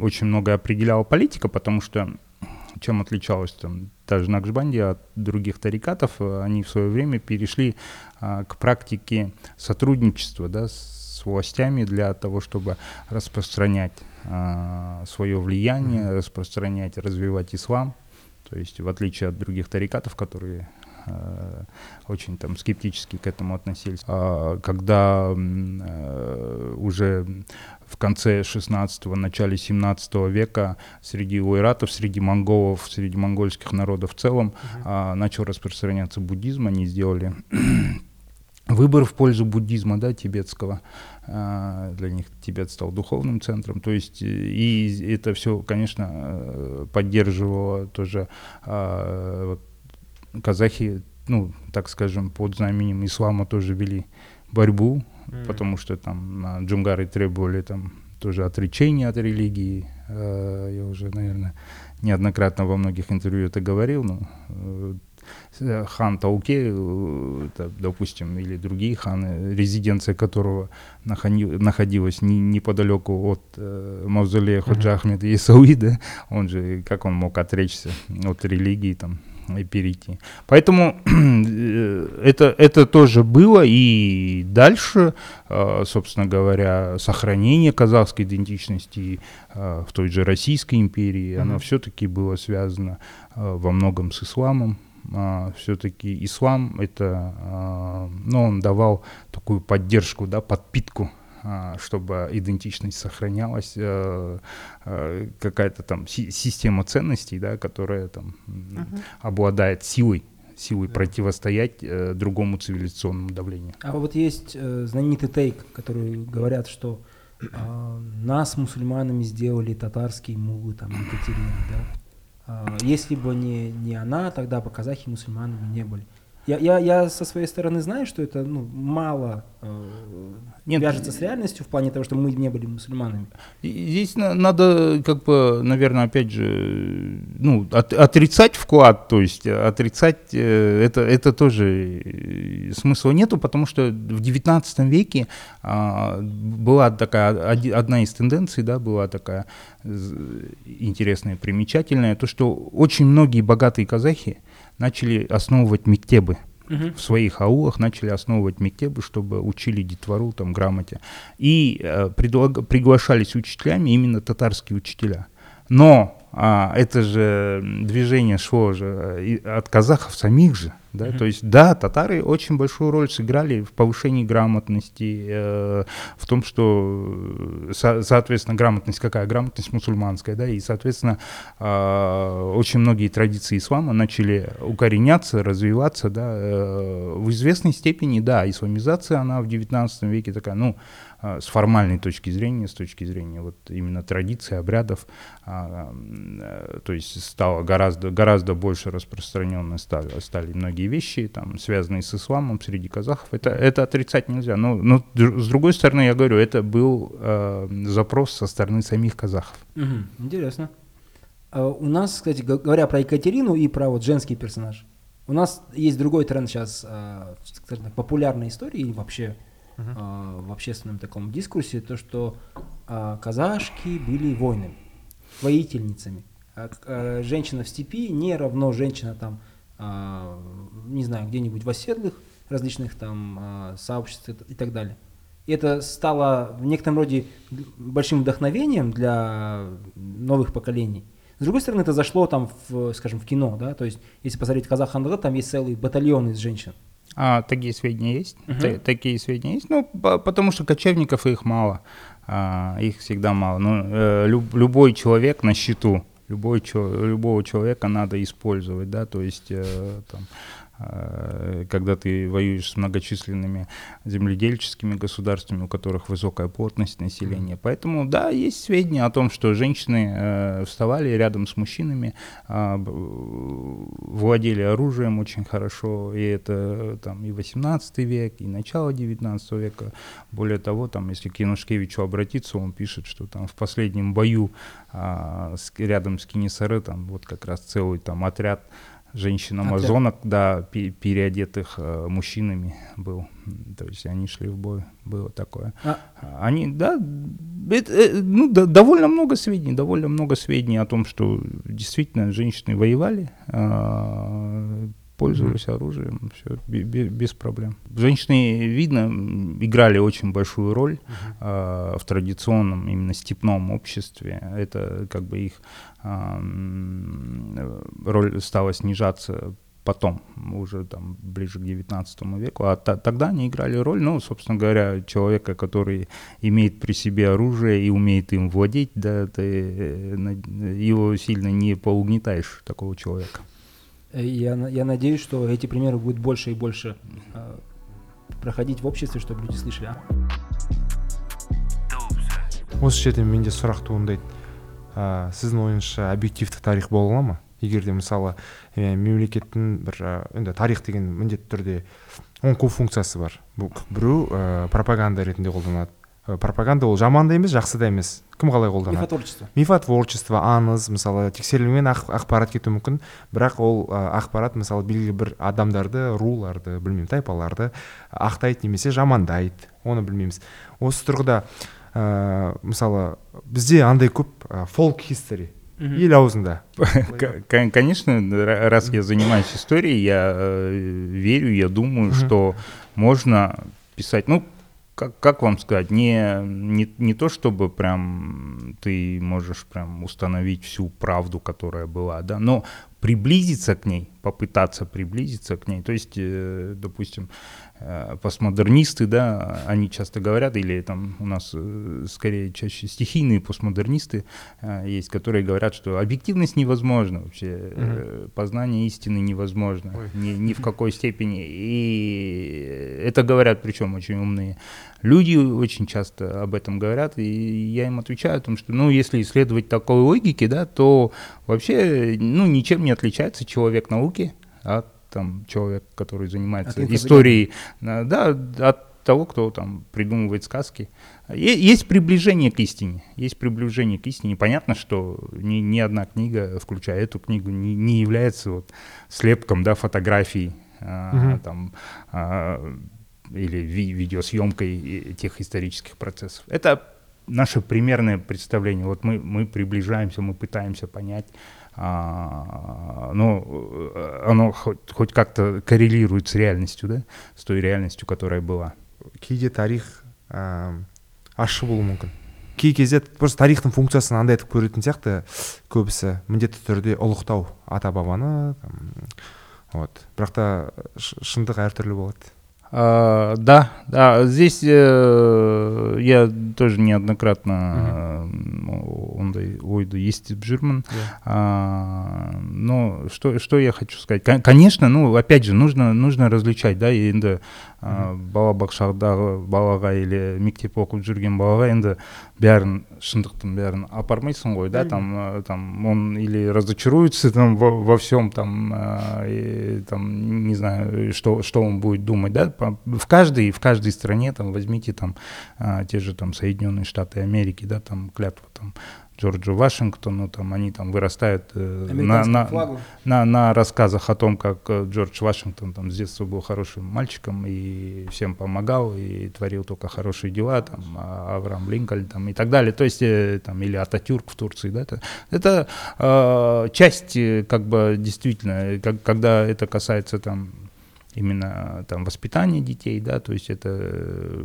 S2: очень многое определяла политика, потому что чем отличалась там та же Накшбандия от других тарикатов, они в свое время перешли а, к практике сотрудничества да, с властями для того, чтобы распространять свое влияние, распространять, развивать ислам. То есть в отличие от других тарикатов, которые очень там скептически к этому относились. А когда э, уже в конце 16-го, начале 17 века среди уйратов, среди монголов, среди монгольских народов в целом а, начал распространяться буддизм, они сделали выбор в пользу буддизма, да, тибетского. А, для них Тибет стал духовным центром. То есть э, и это все, конечно, э, поддерживало тоже а, вот, казахи, ну, так скажем, под знаменем ислама тоже вели борьбу, mm. потому что там джунгары требовали там тоже отречения от религии. А, я уже, наверное, неоднократно во многих интервью это говорил, но э, Э, хан Тауке, э, допустим, или другие ханы, резиденция которого находилась неподалеку от э, мавзолея Ходжа Ахмеда Исауида, он же, как он мог отречься от религии там, перейти. Поэтому это, это тоже было, и дальше, собственно говоря, сохранение казахской идентичности в той же Российской империи, mm-hmm. оно все-таки было связано во многом с исламом, а, все-таки ислам это, а, ну, он давал такую поддержку, да, подпитку чтобы идентичность сохранялась, а, а, какая-то там си- система ценностей, да, которая там uh-huh. обладает силой силой да. противостоять э, другому цивилизационному давлению.
S3: А вот есть э, знаменитый тейк, который говорят, что э, нас мусульманами сделали татарские мулы, там, Екатерина, да? А, если бы не, не она, тогда бы казахи мусульманами не были. Я, я, я со своей стороны знаю, что это ну, мало э, Нет, вяжется с реальностью в плане того, что мы не были мусульманами.
S2: Здесь на, надо, как бы, наверное, опять же, ну, от, отрицать вклад, то есть отрицать э, это, это тоже э, смысла нету, потому что в XIX веке э, была такая, одна из тенденций, да, была такая интересная, примечательная, то, что очень многие богатые казахи, начали основывать мектебы. Uh-huh. В своих аулах начали основывать мектебы, чтобы учили детвору там грамоте. И э, предлаг... приглашались учителями именно татарские учителя. Но а, это же движение шло же э, от казахов самих же. Да? Mm-hmm. То есть, да, татары очень большую роль сыграли в повышении грамотности, э, в том, что, со, соответственно, грамотность какая? Грамотность мусульманская, да, и, соответственно, э, очень многие традиции ислама начали укореняться, развиваться, да, э, в известной степени, да, исламизация, она в 19 веке такая, ну, а, с формальной точки зрения, с точки зрения вот именно традиций, обрядов, а, а, то есть стало гораздо, гораздо больше распространенно стали, стали многие вещи, там, связанные с исламом среди казахов. Это, это отрицать нельзя. Но, но с другой стороны, я говорю, это был э, запрос со стороны самих казахов.
S3: Угу, интересно. у нас, кстати, говоря про Екатерину и про вот женский персонаж, у нас есть другой тренд сейчас, э, скажем так, популярной истории и вообще uh-huh. в общественном таком дискурсе, то, что а, казашки были воинами, воительницами. А, а, женщина в степи не равно женщина там, а, не знаю, где-нибудь в оседлых различных там а, сообществах и так далее. И это стало в некотором роде большим вдохновением для новых поколений. С другой стороны, это зашло там, в, скажем, в кино, да, то есть, если посмотреть казах там есть целый батальон из женщин.
S2: А, такие сведения есть? Uh-huh. Такие сведения есть? Ну, потому что кочевников их мало. А, их всегда мало. Но ну, э, люб, любой человек на счету, любой, любого человека надо использовать, да, то есть э, там, когда ты воюешь с многочисленными земледельческими государствами, у которых высокая плотность населения. Поэтому, да, есть сведения о том, что женщины э, вставали рядом с мужчинами, э, владели оружием очень хорошо, и это там и 18 век, и начало 19 века. Более того, там, если к Янушкевичу обратиться, он пишет, что там в последнем бою э, с, рядом с Кинесары, там вот как раз целый там отряд женщин-амазонок, да, переодетых э, мужчинами был. То есть они шли в бой, было такое. А... Они, да, это, э, ну, да, довольно много сведений, довольно много сведений о том, что действительно женщины воевали, э, пользовались оружием, все без, без проблем. Женщины, видно, играли очень большую роль э, в традиционном именно степном обществе. Это как бы их э, роль стала снижаться потом, уже там ближе к 19 веку, а та, тогда они играли роль, ну, собственно говоря, человека, который имеет при себе оружие и умеет им владеть, да, ты э, его сильно не поугнетаешь, такого человека.
S3: Я, я надеюсь, что эти примеры будут больше и больше э, проходить в обществе, чтобы люди слышали. А?
S1: осы жерден менде сұрақ туындайды ә, сіздің ойыңызша объективті тарих бола ала ма егер де мысалы ә, мемлекеттің бір ә, енді тарих деген міндетті түрде оның көп функциясы бар бұл біреу ә, пропаганда ретінде қолданады Ә, Пропаганда ол жаман да емес жақсы да емес. Кім қалай қолданады?
S3: Мифотворчество.
S1: мифотворчество аңыз мысалы тексерілмеген ақ, ақпарат кетуі мүмкін. Бірақ ол ә, ақпарат мысалы белгілі бір адамдарды руларды білмеймін тайпаларды ақтайды немесе жамандайды. Оны білмейміз. Осы тұрғыда ә, мысалы бізде андай көп фолк хистори ел аузында.
S2: Конечно, раз я занимаюсь историей, я э, верю, я думаю, что можно писать, ну, как, как вам сказать, не, не, не то, чтобы прям ты можешь прям установить всю правду, которая была, да, но приблизиться к ней, попытаться приблизиться к ней. То есть, э, допустим, постмодернисты, да, они часто говорят, или там у нас э, скорее чаще стихийные постмодернисты э, есть, которые говорят, что объективность невозможна вообще, э, познание истины невозможно
S1: Ой.
S2: ни, ни в какой степени. И это говорят, причем очень умные люди очень часто об этом говорят, и я им отвечаю о том, что, ну, если исследовать такой логики, да, то вообще, ну, ничем не отличается человек науки от там человек, который занимается
S3: От
S2: историей, э, да, от того, кто там придумывает сказки. Есть приближение к истине, есть приближение к истине. Понятно, что ни, ни одна книга, включая эту книгу, не, не является вот слепком, да, фотографий, а, там, а, или ви- видеосъемкой тех исторических процессов. Это наше примерное представление. Вот мы, мы приближаемся, мы пытаемся понять, а, но э, оно хоть, хоть как-то коррелирует с реальностью, да, с той реальностью, которая была.
S1: кейде тарих ә, ащы болуы мүмкін кей кезде просто тарихтың функциясын андай етіп көретін сияқты көбісі міндетті түрде ұлықтау ата бабаны вот. Бірақ та шындық әртүрлі болады.
S2: А, да, да, здесь э, я тоже неоднократно э, ондай ойды естіп жүрмін. А, но что, что я хочу сказать? Кон- Конечно, ну, опять же, нужно, нужно различать, да, енді а, бала бақшадағы балаға или мектеп оқып жүрген балаға енді бәрін шындықтың бәрін апармайсың ғой, да, там, э, там он или разочаруется там во, во всем, там, а, и, там, не знаю, что, что он будет думать, да, По- в каждой, в каждой стране, там, возьмите там а, те же там Соединенные Штаты Америки, да, там клятва там Джорджу Вашингтону, там они там вырастают э, на, на,
S3: флагу.
S2: на, на рассказах о том, как э, Джордж Вашингтон там с детства был хорошим мальчиком и всем помогал и творил только хорошие дела, там а Авраам Линкольн там и так далее, то есть э, там или Ататюрк в Турции, да, это, это э, часть э, как бы действительно, э, как, когда это касается там именно там воспитания детей, да, то есть это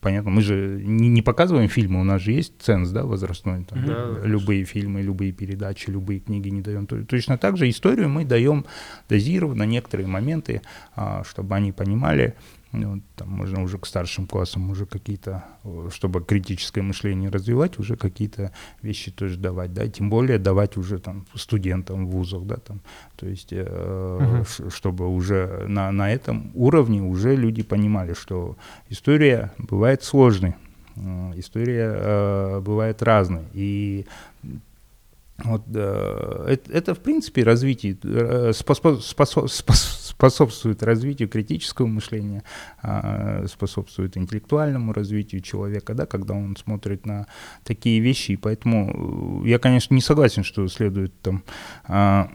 S2: понятно, мы же не, не показываем фильмы, у нас же есть ценз, да, возрастной, там.
S1: Да, да,
S2: любые фильмы, любые передачи, любые книги не даем. То- Точно так же историю мы даем дозированно некоторые моменты, а, чтобы они понимали, ну, там можно уже к старшим классам уже какие-то, чтобы критическое мышление развивать, уже какие-то вещи тоже давать, да, тем более давать уже там студентам в вузах, да, там, то есть, э, ш- чтобы уже на, на этом уровне уже люди понимали, что история бывает сложной, история э, бывает разной, и вот э, это, это, в принципе, развитие, э, спосо- спосо- спос- способствует развитию критического мышления, а, способствует интеллектуальному развитию человека, да, когда он смотрит на такие вещи. И поэтому э, я, конечно, не согласен, что следует там а,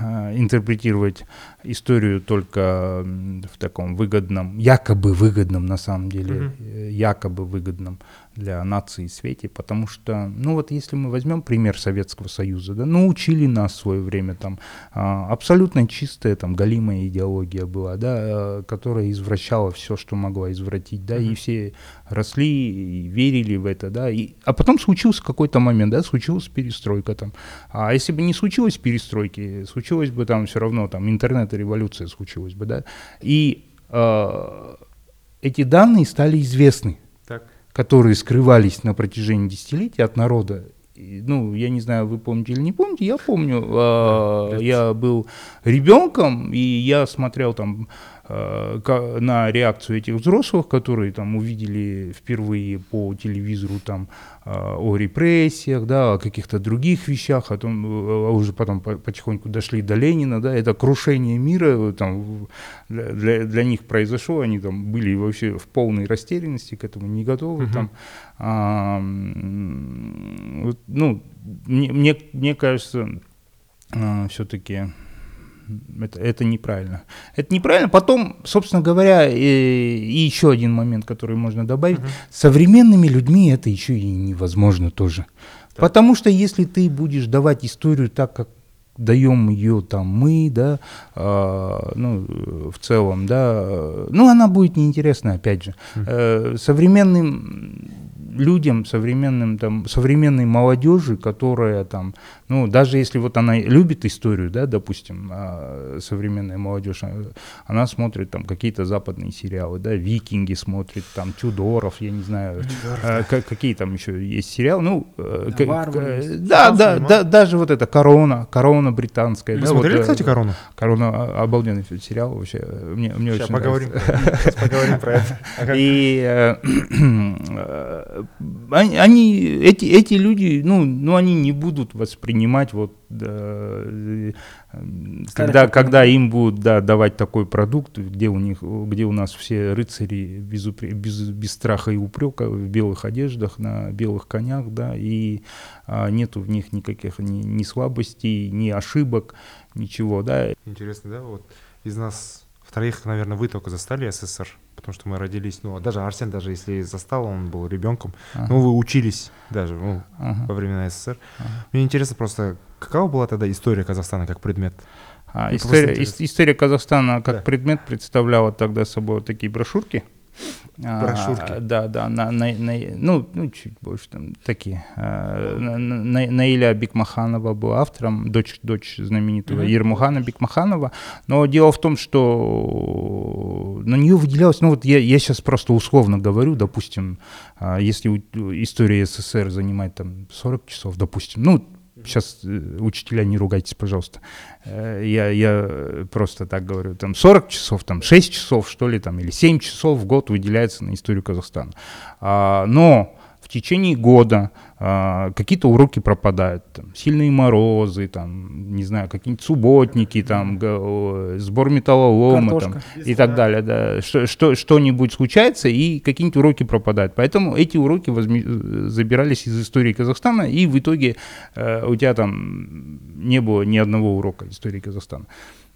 S2: интерпретировать историю только в таком выгодном, якобы выгодном на самом деле, э, якобы выгодном для нации свете, потому что, ну вот если мы возьмем пример Советского Союза, да, ну учили нас в свое время там а, абсолютно чистая там галимая идеология была, да, э, которая извращала все, что могла извратить, да, и
S1: Мгм.
S2: все росли и верили в это, да, и, а потом случился какой-то момент, да, случилась перестройка там, а если бы не случилось перестройки, случилось бы там все равно там интернет-революция случилась бы, да, и э, эти данные стали известны, которые скрывались на протяжении десятилетий от народа. Ну, я не знаю, вы помните или не помните, я помню,
S1: Да,
S2: я был ребенком, и я смотрел там э, на реакцию этих взрослых, которые там увидели впервые по телевизору там э, о репрессиях, да, о каких-то других вещах, о том, э, а уже потом по- потихоньку дошли до Ленина, да, это крушение мира э, там для, для, них произошло, они там были вообще в полной растерянности, к этому не готовы,
S1: Мгм.
S2: там, а, ну, мне, мне, мне кажется, все-таки это, это неправильно. Это неправильно. Потом, собственно говоря, и, и еще один момент, который можно добавить.
S1: Мгм.
S2: Современными людьми это еще и невозможно тоже. Потому что если ты будешь давать историю так, как даем ее там мы, да, а, ну, э, в целом, да, э, ну, она будет неинтересна, опять же. Э, современным людям, современным, там, современной молодежи, которая там, ну, даже если вот она любит историю, да, допустим, а, современная молодежь, а, она смотрит там какие-то западные сериалы, да, викинги смотрит, там, Тюдоров, я не знаю, а, ка- какие там еще есть сериалы, ну, э,
S3: Да,
S2: к- да, да,
S1: нема.
S2: да, даже вот эта корона, корона британская.
S1: Вы
S2: да,
S1: смотрели,
S2: вот, э,
S1: кстати, «Корону»?
S2: Корона а, обалденный сериал вообще, мне, мне
S1: Сейчас
S2: очень
S1: поговорим,
S2: нравится.
S1: это. Поговорим про это.
S2: И э, э, они, эти, эти люди, ну, ну, они не будут воспринимать вот э, когда, когда им будут да, давать такой продукт, где у них, где у нас все рыцари без, без, без страха и упрека в белых одеждах, на белых конях, да, и а, нету в них никаких ни, ни слабостей, ни ошибок, ничего, да.
S1: Интересно, да? Вот из нас втроих, наверное, вы только застали СССР, потому что мы родились, ну, а даже Арсен, даже если застал, он был ребенком,
S2: Ага,
S1: ну, вы учились даже ну,
S2: ага,
S1: во времена СССР.
S2: ага.
S1: Мне интересно просто, какова была тогда история Казахстана как предмет?
S2: А,
S1: Ну,
S2: история, история Казахстана как
S1: Да.
S2: предмет представляла тогда собой вот такие брошюрки. А,
S1: Брошюрки.
S2: да, да, на, на- на- ну, ну, чуть больше там такие. А, на- на- на- Наиля Бекмаханова была автором, дочь, дочь знаменитого
S1: Мгм.
S2: Ермухана Бекмаханова. Но дело в том, что на нее выделялось, ну вот я, я сейчас просто условно говорю, допустим, а, если история СССР занимает там 40 часов, допустим, ну, сейчас учителя не ругайтесь, пожалуйста, Э, я, я э, просто так говорю, там 40 часов, там 6 часов, что ли, там, или 7 часов в год выделяется на историю Казахстана. А, но в течение года а, какие-то уроки пропадают, там, сильные морозы, там, не знаю, какие-нибудь субботники, там, сбор металлолома, там, и так далее, да, что, что, что-нибудь случается, и какие-нибудь уроки пропадают. Поэтому эти уроки возьми- э, забирались из истории Казахстана, и в итоге э, у тебя там не было ни одного урока истории Казахстана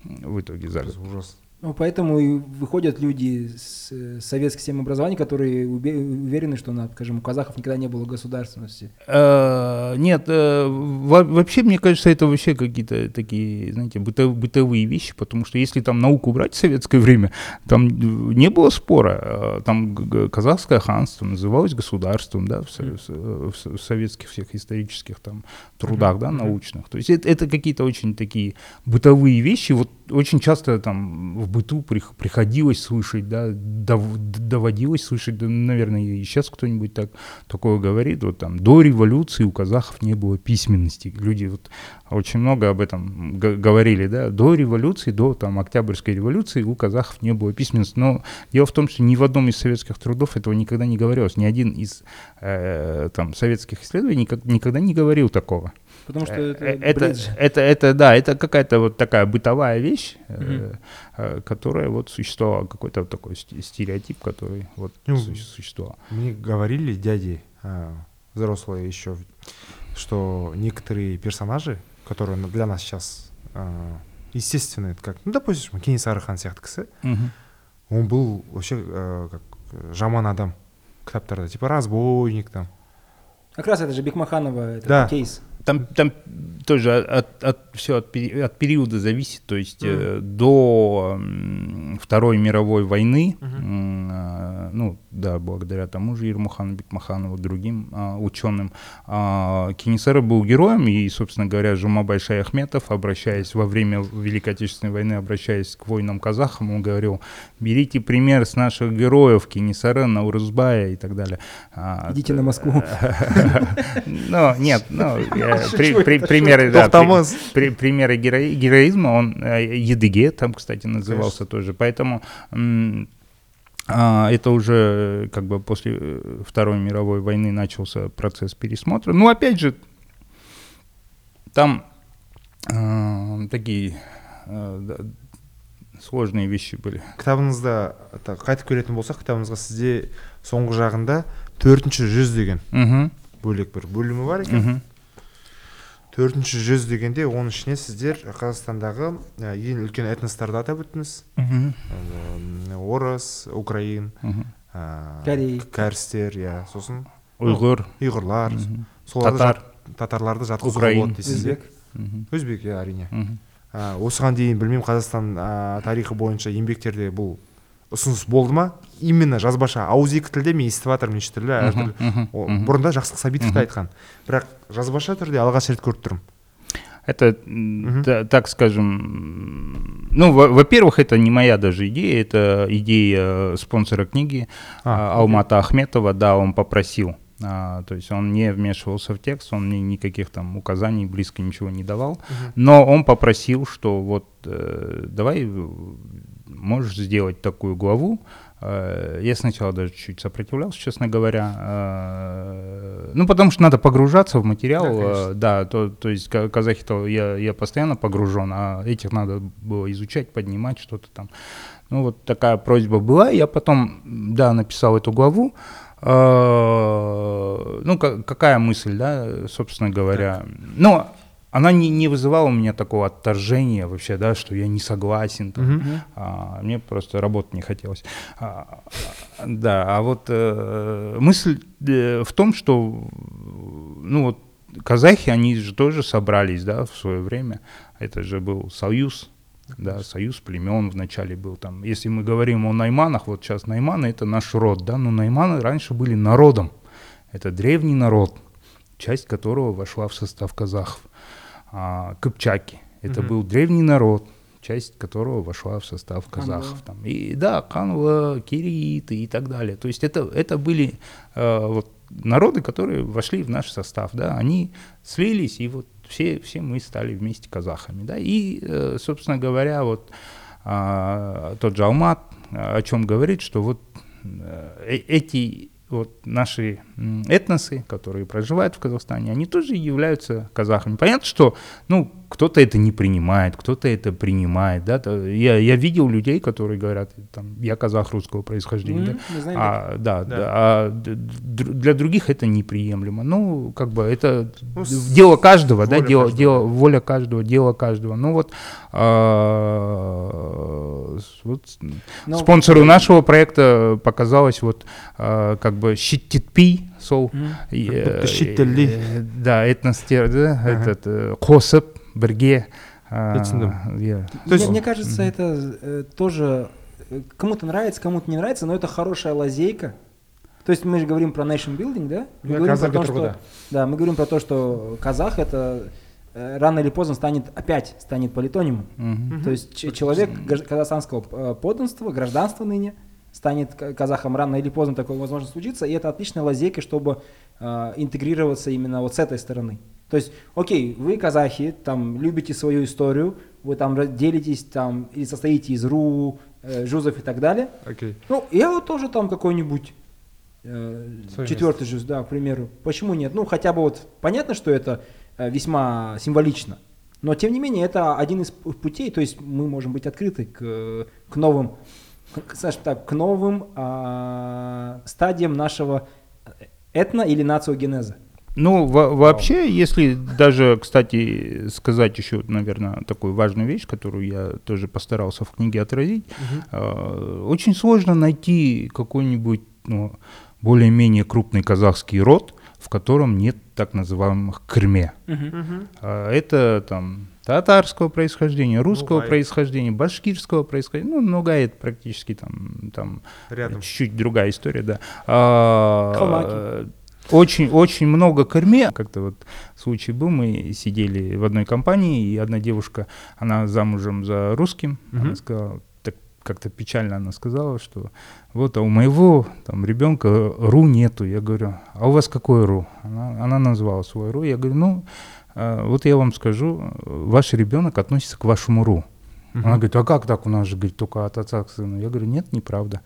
S2: в итоге за год.
S1: Ужас.
S3: Ну, поэтому и выходят люди с э, советской системы образования, которые уверены, что, на, скажем, у казахов никогда не было государственности.
S2: Э, Нет, э, во- вообще, мне кажется, это вообще какие-то такие, знаете, быто- бытовые вещи, потому что если там науку брать в советское время, там не было спора, там казахское ханство называлось государством, да, в, со- в со- в со- в советских всех исторических там трудах, да, научных. То есть это, это какие-то очень такие бытовые вещи, вот очень часто там в быту прих- приходилось слышать, да, дов- доводилось слышать, да, наверное, и сейчас кто-нибудь так такое говорит, вот там до революции у казахов не было письменности. Люди вот очень много об этом говорили, да, до революции, до там Октябрьской революции у казахов не было письменности. Но дело в том, что ни в одном из советских трудов этого никогда не говорилось. Ни один из э, там советских исследований никогда не говорил такого.
S3: Потому что
S2: Э,
S3: это,
S2: э, это,
S3: бред же.
S2: это, это, да, это какая-то вот такая бытовая вещь, э,
S3: Мгм.
S2: э, которая вот существовала, какой-то вот такой сте- стереотип, который вот
S1: Ну,
S2: су- существовал.
S1: Мне говорили дяди, а, взрослые еще, что некоторые персонажи, которые на- для нас сейчас а, естественные, это как, ну, допустим, Кенесары хан сияқты кісі, он был вообще э, как э, жаман адам кітаптарда, типа разбойник там.
S3: Как раз это же Бекмаханова, это
S1: Да.
S3: кейс.
S2: Там, там тоже от, от, все от, от периода зависит, то есть э, до Второй мировой войны м, э, ну да, благодаря тому же Ермухану Бекмаханову, другим а, ученым, а, Кенесары был героем, и, собственно говоря, Жумабай Шаяхметов, обращаясь во время Великой Отечественной войны, обращаясь к воинам казахам, он говорил, берите пример с наших героев Кенесары, Наурузбая и так далее.
S3: Идите на Москву.
S2: Ну, нет, ну, примеры, да, примеры героизма, он э, Едыге там, кстати, назывался тоже, поэтому а, это уже как бы после э, Второй мировой войны начался процесс пересмотра. Ну, опять же, там э, такие э, сложные вещи были
S1: кітабыңызда қайтып келетін болсақ кітабыңызға сізде соңғы жағында төртінші жүз деген бөлек бір бөлімі бар екен Төртінші жүз дегенде оның ішіне сіздер қазақстандағы ең үлкен этностарды атап өттіңіз. Орыс украин
S3: корей
S1: кәрістер иә сосын
S2: ұйғыр
S1: ұйғырлар татар. татарларды жатқызуға болады дейсіз өзбек. Өзбек иә әрине. Осыған дейін білмеймін қазақстан тарихы бойынша еңбектерде бұл ұсыныс болды ма именно жазбаша ауызекі тілде мен естіп жатырмын неше түрлі әртүрлі бұрында жақсылық сәбитов та айтқан бірақ жазбаша түрде алғаш рет көріп тұрмын
S2: Это, да, так скажем, ну, во-первых, это не моя даже идея, это идея спонсора книги а, Алмата Ахметова, да, он попросил. А, то есть он не вмешивался в текст, он мне никаких там указаний близко ничего не давал, uh но он попросил, что вот э, давай можешь сделать такую главу. Э, я сначала даже чуть сопротивлялся, честно говоря. Э, ну, потому что надо погружаться в материал. Да, да то, то есть казахи-то я, я постоянно погружен, а этих надо было изучать, поднимать что-то там. Ну, вот такая просьба была. Я потом, да, написал эту главу. Э, ну, какая мысль, да, собственно говоря. Так. Ну, она не, не вызывала у меня такого отторжения вообще, да, что я не согласен. Там, угу. а, мне просто работать не хотелось. А, да, а вот э, мысль э, в том, что, ну вот, казахи, они же тоже собрались, да, в свое время. Это же был союз, да, союз племен вначале был там. Если мы говорим о найманах, вот сейчас найманы это наш род, да, но найманы раньше были народом. Это древний народ, часть которого вошла в состав казахов а, Кыпчаки. Это угу. был древний народ, часть которого вошла в состав казахов. Там. И да, Канва, Кириты и так далее. То есть это, это были э, вот, народы, которые вошли в наш состав. Да? Они слились, и вот все, все мы стали вместе казахами. Да? И, э, собственно говоря, вот э, тот же Алмат о чем говорит, что вот э, эти вот наши этносы, которые проживают в Казахстане, они тоже являются казахами. Понятно, что ну, кто-то это не принимает, кто-то это принимает. Да? Я, я видел людей, которые говорят, там, я казах русского происхождения. Mm-hmm, да? А, да, да. Да, а для других это неприемлемо. Ну, как бы это ну, дело каждого, да, дело, каждого. дело, воля каждого, дело каждого. Ну вот, а, вот Но... спонсору нашего проекта показалось вот а, как бы щиттетпей сол
S1: mm-hmm.
S2: да этностер да, uh-huh. этот қосып бірге
S3: түсіндім иә мне, мне кажется mm-hmm. это э, тоже э, кому-то нравится кому-то не нравится но это хорошая лазейка то есть мы же говорим про nation building да мы
S1: Я
S3: говорим
S1: про то,
S3: что да мы говорим про то что казах это э, рано или поздно станет опять станет политонимом mm-hmm. то есть mm-hmm. человек казахстанского подданства гражданства ныне станет казахом рано или поздно такое возможно случиться и это отличная лазейка чтобы э, интегрироваться именно вот с этой стороны то есть, окей, вы казахи, там, любите свою историю, вы там делитесь там, или состоите из РУ, э, жузов и так далее.
S1: Окей.
S3: Ну, я вот тоже там какой-нибудь э, четвертый жуз, да, к примеру. Почему нет? Ну, хотя бы вот понятно, что это э, весьма символично. Но, тем не менее, это один из путей, то есть мы можем быть открыты к, к новым, скажем так, к новым э, стадиям нашего этно- или нациогенеза.
S2: Ну, во вообще, если даже, кстати, сказать еще, наверное, такую важную вещь, которую я тоже постарался в книге отразить, угу. э, очень сложно найти какой-нибудь ну, более-менее крупный казахский род, в котором нет так называемых крме. Угу. Э, это там татарского происхождения, русского Бугай. происхождения, башкирского происхождения, ну, много это практически там там
S1: Рядом.
S2: чуть-чуть другая история, да. А,
S3: Калмаки.
S2: очень, очень много корме. Как-то вот случай был, мы сидели в одной компании, и одна девушка, она замужем за русским,
S1: Мгм.
S2: она сказала, как-то печально она сказала, что вот, а у моего там ребенка РУ нету. Я говорю, а у вас какой РУ? Она, она назвала свой РУ. Я говорю, ну, а, вот я вам скажу, ваш ребенок относится к вашему РУ.
S1: Мгм.
S2: Она говорит, а как так у нас же, говорит, только от отца к сыну? Я говорю, нет, неправда.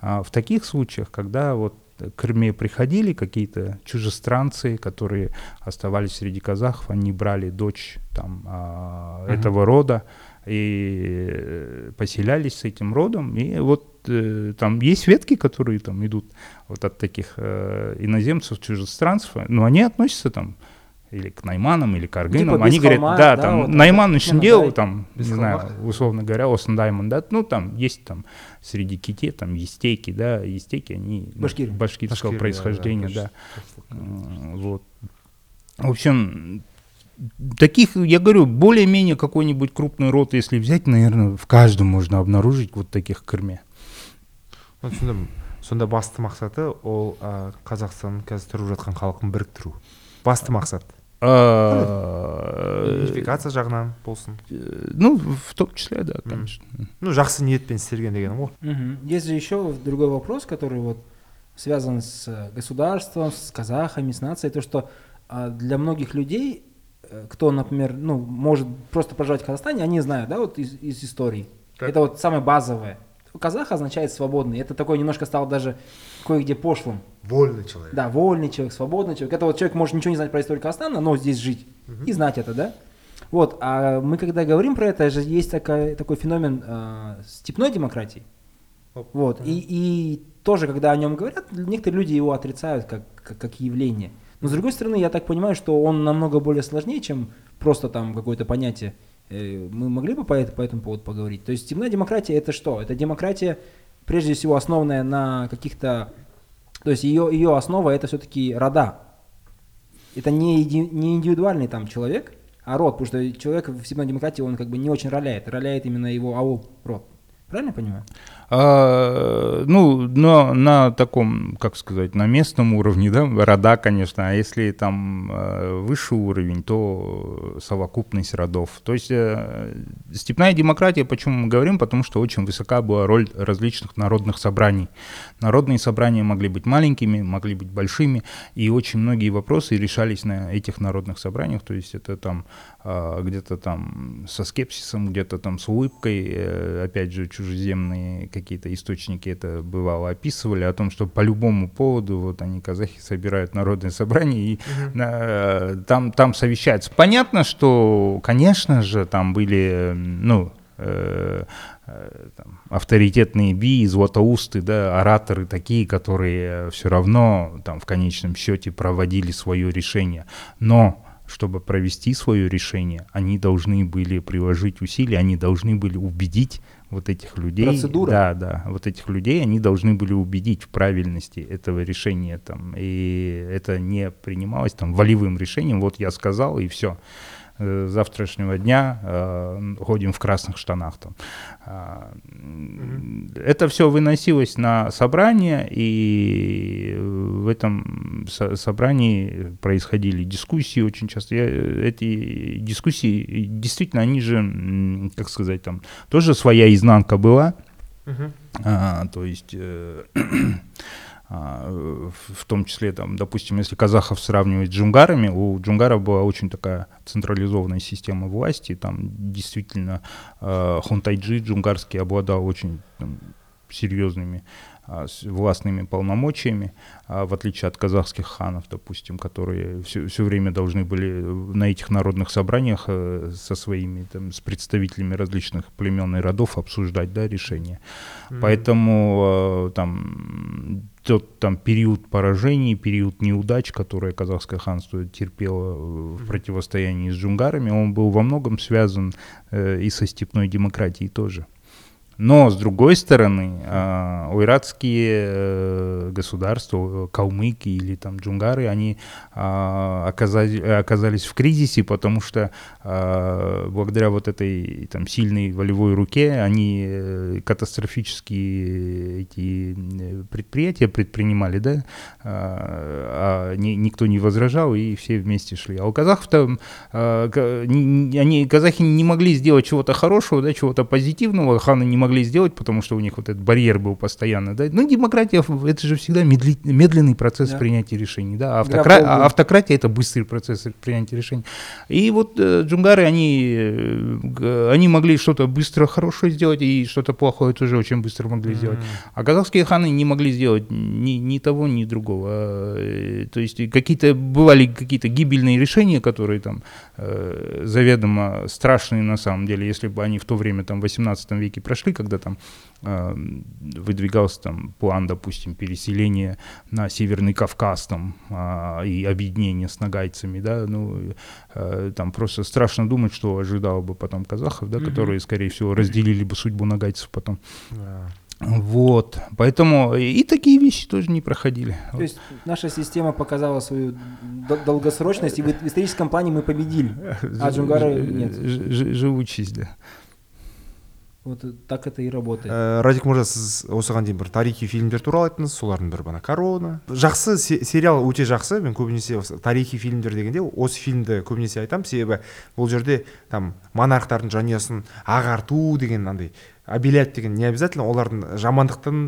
S2: А в таких случаях, когда вот к Крыме приходили какие-то чужестранцы, которые оставались среди казахов, они брали дочь там
S1: Мгм.
S2: этого рода и э, поселялись с этим родом. И вот э, там есть ветки, которые там идут вот от таких э, иноземцев, чужестранцев, но они относятся там или к найманам, или к аргынам.
S3: Типа
S2: они говорят,
S3: холма,
S2: да,
S3: да,
S2: там
S3: вот
S2: найман очень
S3: Ну,
S2: делал,
S3: да,
S2: там,
S1: без
S2: не знаю,
S1: холма.
S2: условно говоря, Осен Даймонд, да, ну там есть там среди ките, там естейки, да, естейки, они
S3: Башкиры.
S2: башкирского
S1: Башкирия,
S2: происхождения,
S1: да,
S2: да. М, Вот. В общем, таких, я говорю, более-менее какой-нибудь крупный род, если взять, наверное, в каждом можно обнаружить вот таких в Крыме.
S1: Ну, түсіндім сонда басты мақсаты ол ә, қазақстанның қазір тұрып жатқан халқын біріктіру басты мақсат
S2: А,
S1: идентификация жағынан болсын
S2: э, Ну, в том числе, да, конечно.
S1: ну жақсы ниетпен істелген дегенім ғой
S3: Мгм. Есть же еще другой вопрос, который вот связан с э, государством, с казахами, с нацией, то что а, для многих людей, э, кто, например, ну, может просто проживать в Казахстане, они знают, да, вот из, из истории.
S1: Так.
S3: Это вот самое базовое. Казах означает свободный. Это такое немножко стало даже кое-где пошлым.
S1: вольный человек
S3: Да, вольный человек, свободный человек. Это вот человек может ничего не знать про историю Казахстана, но здесь жить и знать это, да? Вот, а мы когда говорим про это, же есть такая, такой феномен э, степной демократии.
S1: Оп.
S3: Вот, и, и тоже, когда о нем говорят, некоторые люди его отрицают как, как, как явление. Но с другой стороны, я так понимаю, что он намного более сложнее, чем просто там какое-то понятие. Э, Мы могли бы по, это- по этому поводу поговорить? То есть степная демократия это что? Это демократия, прежде всего, основанная на каких-то... То есть ее, ее основа это все-таки рода. Это не, иди- не индивидуальный там человек, а род, потому что человек в степной демократии, он как бы не очень роляет. Роляет именно его аул, род. Правильно я понимаю?
S2: А, ну, но на таком, как сказать, на местном уровне, да, рода, конечно, а если там э, высший уровень, то совокупность родов. То есть э, степная демократия, почему мы говорим, потому что очень высока была роль различных народных собраний. Народные собрания могли быть маленькими, могли быть большими, и очень многие вопросы решались на этих народных собраниях, то есть это там а, где-то там со скепсисом, где-то там с улыбкой, э, опять же, чужеземные какие-то источники это бывало описывали, о том, что по любому поводу вот они, казахи, собирают народное собрание и э, там, там совещаются. Понятно, что, конечно же, там были, ну, э, э, там, авторитетные би, златоусты, да, ораторы такие, которые все равно там в конечном счете проводили свое решение. Но чтобы провести свое решение, они должны были приложить усилия, они должны были убедить вот этих людей.
S3: Процедура.
S2: Да, да, вот этих людей они должны были убедить в правильности этого решения там, и это не принималось там волевым решением. Вот я сказал и все. С завтрашнего дня э, ходим в красных штанах там. А, Это все выносилось на собрание, и в этом со- собрании происходили дискуссии очень часто. Я, э, эти дискуссии, действительно, они же, как сказать, там тоже своя изнанка была.
S1: Мгм.
S2: А, то есть, э, в в том числе, там, допустим, если казахов сравнивать с джунгарами, у джунгаров была очень такая централизованная система власти, там действительно э, хунтайджи джунгарский обладал очень там, серьезными а, властными полномочиями, а, в отличие от казахских ханов, допустим, которые все, время должны были на этих народных собраниях э, со своими, там, с представителями различных племен и родов обсуждать, да, решения. Поэтому э, там тот там период поражений, период неудач, который казахское ханство терпело э, в противостоянии с джунгарами, он был во многом связан э, и со степной демократией тоже. Но, с другой стороны, э, ойратские э, государства, калмыки или там джунгары, они э, оказали, оказались в кризисе, потому что э, благодаря вот этой там сильной волевой руке они э, катастрофические эти предприятия предпринимали, да, э, а ни, никто не возражал, и все вместе шли. А у казахов там, э, они, казахи не могли сделать чего-то хорошего, да, чего-то позитивного, ханы не могли сделать, потому что у них вот этот барьер был постоянно. Да? Ну, демократия — это же всегда медли, медленный процесс да. принятия решений. Да? Автокра... А автократия — это быстрый процесс принятия решений. И вот э, джунгары, они, э, они могли что-то быстро хорошее сделать, и что-то плохое тоже очень быстро могли mm-hmm. сделать. А казахские ханы не могли сделать ни, ни того, ни другого. Э, то есть какие-то бывали какие-то гибельные решения, которые там э, заведомо страшные на самом деле, если бы они в то время, там, в 18 веке прошли, когда там э, выдвигался там план, допустим, переселения на Северный Кавказ там э, и объединения с нагайцами, да, ну, э, там просто страшно думать, что ожидало бы потом казахов, да, mm-hmm. которые, скорее всего, разделили бы судьбу нагайцев потом. Yeah. Вот, поэтому и такие вещи тоже не проходили.
S3: То есть наша система показала свою долгосрочность, и в историческом плане мы победили, а Джунгары нет.
S2: Живучесть, да.
S3: Вот так это и работает.
S1: Ә, радик мырза сіз осыған дейін бір тарихи фильмдер туралы айттыңыз. Солардың бірі бана корона жақсы сериал өте жақсы. Мен көбінесе тарихи фильмдер дегенде осы фильмді көбінесе айтамын. Себебі бұл жерде там монархтардың жанұясын ағарту деген андай обелять деген не обязательно олардың жамандықтың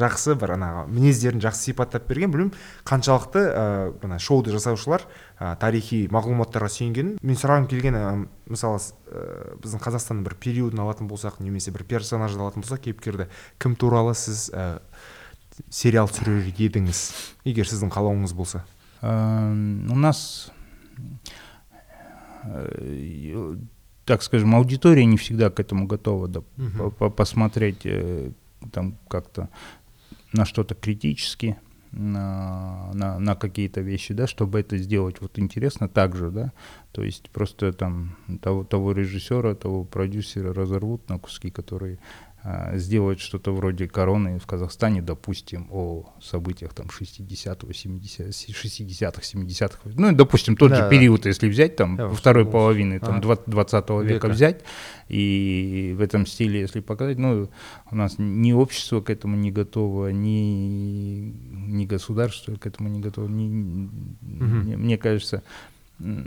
S1: жақсы бір ана мінездерін жақсы сипаттап берген білмеймін. Қаншалықты ә, мына шоуды жасаушылар ә, тарихи мағлұматтарға сүйенгенін мен сұрағым келген ә, мысалы ә, біздің қазақстанның бір периодын алатын болсақ немесе бір персонажды алатын болсақ кейіпкерді кім туралы сіз ә, сериал түсірер едіңіз? Егер сіздің қалауыңыз болса.
S2: У нас так скажем, аудитория не всегда к этому готова да, угу. по посмотреть э, там как-то на что-то критически, на, на, на какие-то вещи, да, чтобы это сделать вот интересно так же, да, то есть просто там того, того режиссера, того продюсера разорвут на куски, которые сделать что-то вроде короны в Казахстане, допустим, о событиях там 60-го, 70 60-х, 70-х, ну, допустим, тот да, же период, да. если взять, там, да, второй половины там, 20 века, века взять, и в этом стиле, если показать, ну, у нас ни общество к этому не готово, ни, ни государство к этому не готово, ни, угу. мне, мне кажется, в,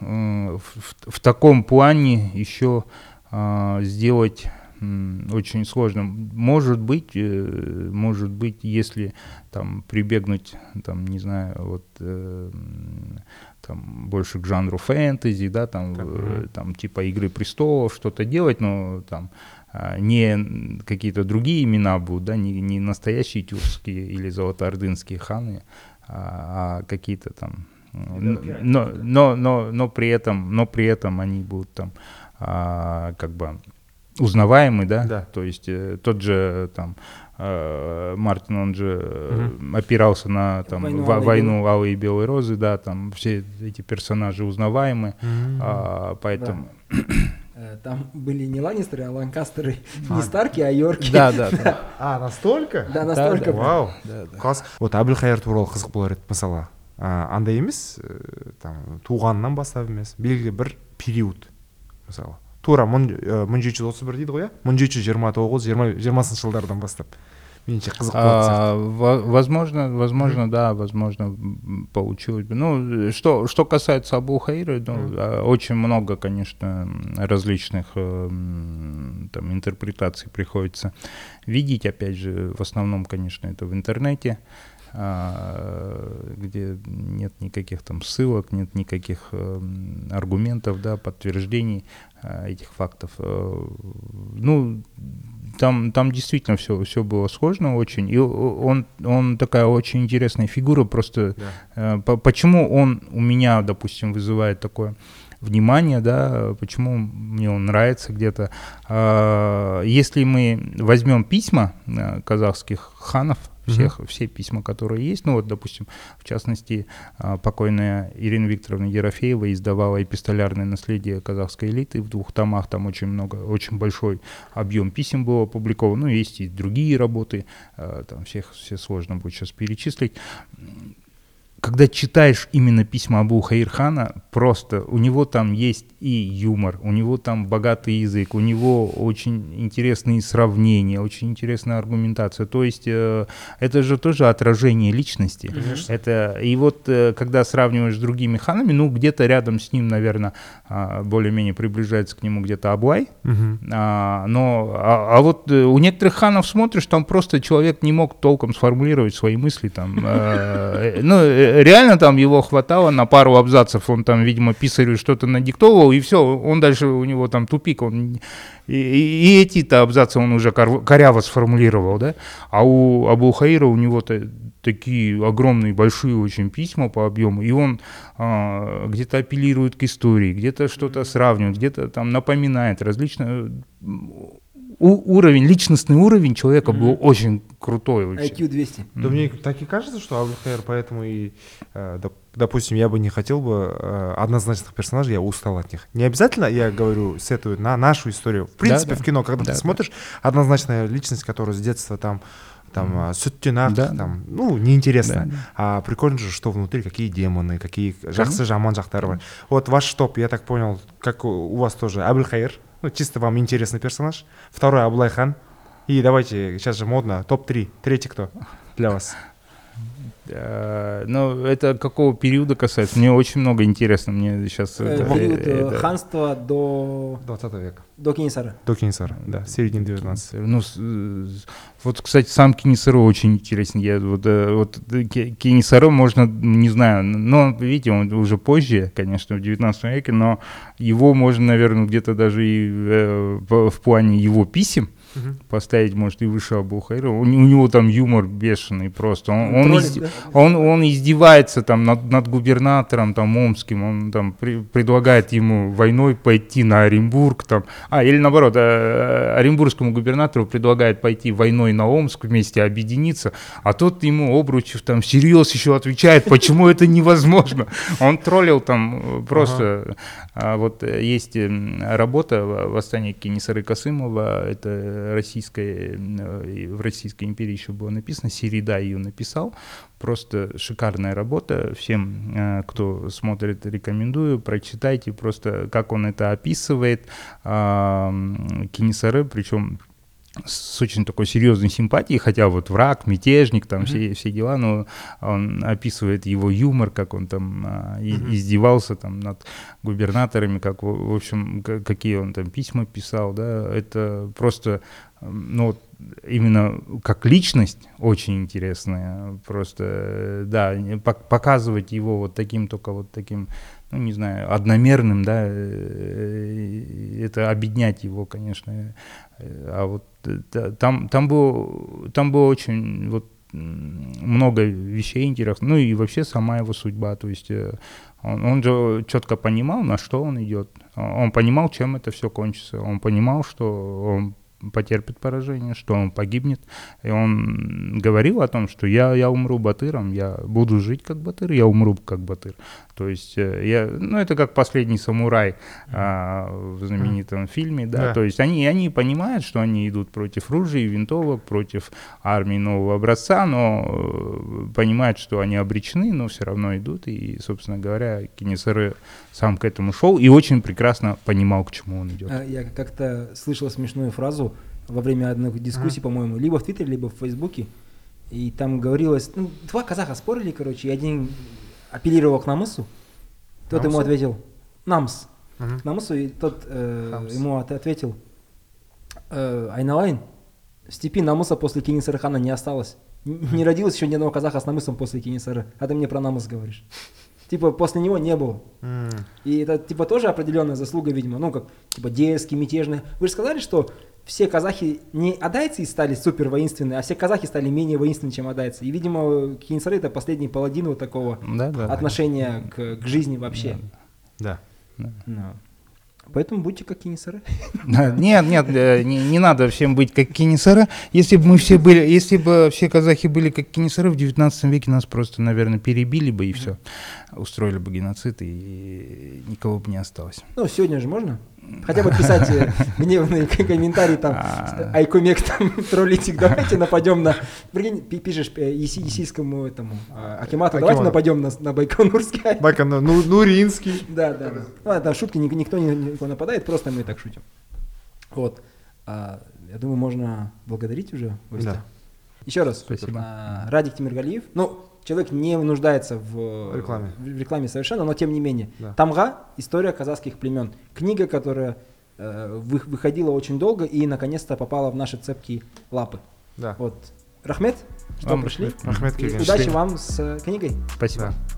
S2: в, в таком плане еще а, сделать очень сложно. Может быть, э, может быть, если там прибегнуть, там, не знаю, вот э, там больше к жанру фэнтези, да, там, э, там типа Игры престолов, что-то делать, но там а, не какие-то другие имена будут, да, не, не настоящие тюркские или золотоордынские ханы, а, а какие-то там но, но, но, но при этом, но при этом они будут там а, как бы узнаваемый, да?
S1: Да.
S2: То есть э, тот же там э, Мартин, он же угу. опирался на там войну, во, войну Алые и Белые Розы, да, там все эти персонажи узнаваемы, угу. а, поэтому... Да.
S3: Э, там были не Ланнистеры, а Ланкастеры, а, не Старки, а Йорки.
S2: Да, да, да.
S1: А, настолько?
S3: Да, настолько.
S1: Вау. Класс. Вот әбілхайыр туралы қызық болар еді мысалы андай емес там туғаннан бастап емес белгілі бір период мысалы тура мың мың жеті жүз отыз бір дейді ғой иә мың жеті жүз жиырма тоғыз жиырма жиырмасыншы жылдардан бастап меніңше қызық
S2: болады возможно возможно да возможно получилось бы ну что что касается Абу Хаира ну, очень много конечно различных э, там интерпретаций приходится видеть опять же в основном конечно это в интернете а, где нет никаких там ссылок, нет никаких э, аргументов, да, подтверждений э, этих фактов. Э, ну, там, там действительно все, все было сложно очень. И он, он такая очень интересная фигура, просто да. по, почему он у меня, допустим, вызывает такое внимание, да, почему мне он нравится где-то. А, если мы возьмем письма казахских ханов, всех, все письма, которые есть. Ну вот, допустим, в частности, а, покойная Ирина Викторовна Ерофеева издавала эпистолярное наследие казахской элиты в двух томах, там очень много, очень большой объем писем был опубликован, ну, есть и другие работы, а, там всех все сложно будет сейчас перечислить когда читаешь именно письма Абу Хаирхана, просто у него там есть и юмор, у него там богатый язык, у него очень интересные сравнения, очень интересная аргументация. То есть э, это же тоже отражение личности.
S1: Конечно.
S2: Это и вот э, когда сравниваешь с другими ханами, ну где-то рядом с ним, наверное, э, более-менее приближается к нему где-то Аблай,
S1: Мгм.
S2: а, но, а, а вот э, у некоторых ханов смотришь, там просто человек не мог толком сформулировать свои мысли. Там, э, ну, э, реально там его хватало на пару абзацев. Он там, видимо, писарю что-то надиктовывал, и все, он дальше, у него там тупик. Он, и, и- и эти-то абзацы он уже кор- коряво сформулировал, да? А у Абу Хаира у него-то такие огромные, большие очень письма по объему, и он а, где-то апеллирует к истории, где-то что-то сравнивает, где-то там напоминает различно. У- уровень, личностный уровень человека был очень крутой вообще.
S3: IQ 200.
S1: Да мне так и кажется, что Абдулхайр, поэтому и, э, доп- допустим, я бы не хотел бы э, однозначных персонажей, я устал от них. Не обязательно, я говорю, сетую на нашу историю. В принципе,
S2: да.
S1: в кино, когда
S2: Да,
S1: ты
S2: да.
S1: смотришь, однозначная личность, которая с детства там там а, Сүттенақ,
S2: Да,
S1: там, ну, неинтересно.
S2: Да, да.
S1: А прикольно же, что внутри, какие демоны, какие жақсы жаман жақтары бар. Вот ваш топ, я так понял, как у вас тоже, Абылхайыр, ну, чисто вам интересный персонаж. Второй Аблайхан. И давайте, сейчас же модно, топ-3. Третий кто для вас?
S2: Э, Ну, это какого периода касается? Мне очень много интересно. Мне сейчас...
S3: Э, период э, ханства до,
S1: 20 века.
S3: до Кенесары.
S1: До Кенесара, да, середины 19
S2: Ну, вот, кстати, сам Кенисаро очень интересен. Я вот, вот Ке- Кенисаро можно, не знаю, но, видите, он уже позже, конечно, в 19 веке, но его можно, наверное, где-то даже и в, в плане его писем поставить, может, и выше Абу Хайра. У, у него там юмор бешеный просто. Он, он,
S3: да?
S2: он, он издевается там над, над губернатором там омским, он там при- предлагает ему войной пойти на Оренбург там, а или наоборот э, оренбургскому губернатору предлагает пойти войной на Омск вместе объединиться, а тот ему Обручев там всерьез еще отвечает, почему это невозможно. Он троллил там э, просто. А вот э, есть работа «Восстание Кенисары Касымова», это российская, э, в Российской империи еще было написано, Середа ее написал, просто шикарная работа, всем, э, кто смотрит, рекомендую, прочитайте просто, как он это описывает, а, м, Кенисары, причем с очень такой серьезной симпатией, хотя вот враг, мятежник, там все, все дела, но он описывает его юмор, как он там а, и- издевался там над губернаторами, как, в общем, какие он там письма писал, да, это просто, ну, именно как личность очень интересная, просто, э, да, показывать его вот таким, только вот таким, ну, не знаю, одномерным, да, э, это объединять его, конечно, э, а вот э, та- там, там, было, там было очень вот, много вещей интересных, ну и вообще сама его судьба, то есть э, он, он же четко понимал, на что он идет, он понимал, чем это все кончится, он понимал, что он потерпит поражение, что он погибнет, и он говорил о том, что я, я умру батыром, я буду жить как батыр, я умру как батыр. То есть э, я, ну это как последний самурай а, в знаменитом фильме, да,
S1: Да.
S2: то есть они, они понимают, что они идут против ружей, винтовок, против армии нового образца, но э, понимают, что они обречены, но все равно идут, и, собственно говоря, Кенесары сам к этому шел и очень прекрасно понимал, к чему он идет.
S3: А, Я как-то слышал смешную фразу во время одной дискуссии, по-моему, либо в Твиттере, либо в Фейсбуке. И там говорилось, ну, два казаха спорили, короче, и один апеллировал к намысу, тот ему
S1: Намысу?
S3: ответил, намс,
S1: Мгм.
S3: к намысу, и тот э, ему от- ответил, э, Айналайн, в степи намыса после Кенисары хана не осталось. Не родилось еще ни одного казаха с намысом после Кенисары, а ты мне про намыс говоришь. Типа после него не было.
S1: М.
S3: И это типа тоже определенная заслуга, видимо, ну как типа дерзкий, мятежный. Вы же сказали, что все казахи не адайцы стали супер воинственные, а все казахи стали менее воинственны, чем адайцы. И, видимо, Кинсары это последний паладин вот такого
S2: Да, да.
S3: отношения к, к жизни вообще.
S1: Да.
S3: Ну. Поэтому будьте как кинесары.
S2: Да, Нет, нет, э, не, не надо всем быть как кинесары. Если бы мы все были, если бы все казахи были как кинесары, в 19 веке нас просто, наверное, перебили бы и все. Устроили бы геноцид, и никого бы не осталось.
S3: Ну, сегодня же можно? Хотя бы писать э, гневные комментарии там,
S2: А.
S3: Айкумек там, троллитик, давайте нападем на... Прикинь, пи- пишешь э, Еси- Есийскому этому а, Акимату, давайте нападем на, Байконурский.
S1: Байкон, ну, Нуринский.
S3: Да, да. Ну, это шутки, ник- никто не, нападает, просто мы так шутим. Вот. А, я думаю, можно благодарить уже гостя.
S1: Да.
S3: Еще раз.
S2: Спасибо.
S3: А, Радик Тимиргалиев. Ну, человек не нуждается в
S1: Рекламе.
S3: в рекламе совершенно, но тем не менее.
S1: Да.
S3: Тамга – история казахских племен. Книга, которая э, вы- выходила очень долго и наконец-то попала в наши цепкие лапы.
S1: Да.
S3: Вот. Рахмет, что
S2: Вам
S3: пришли.
S2: рахмет.
S3: Удачи вам с э, книгой.
S2: Спасибо.
S1: Да.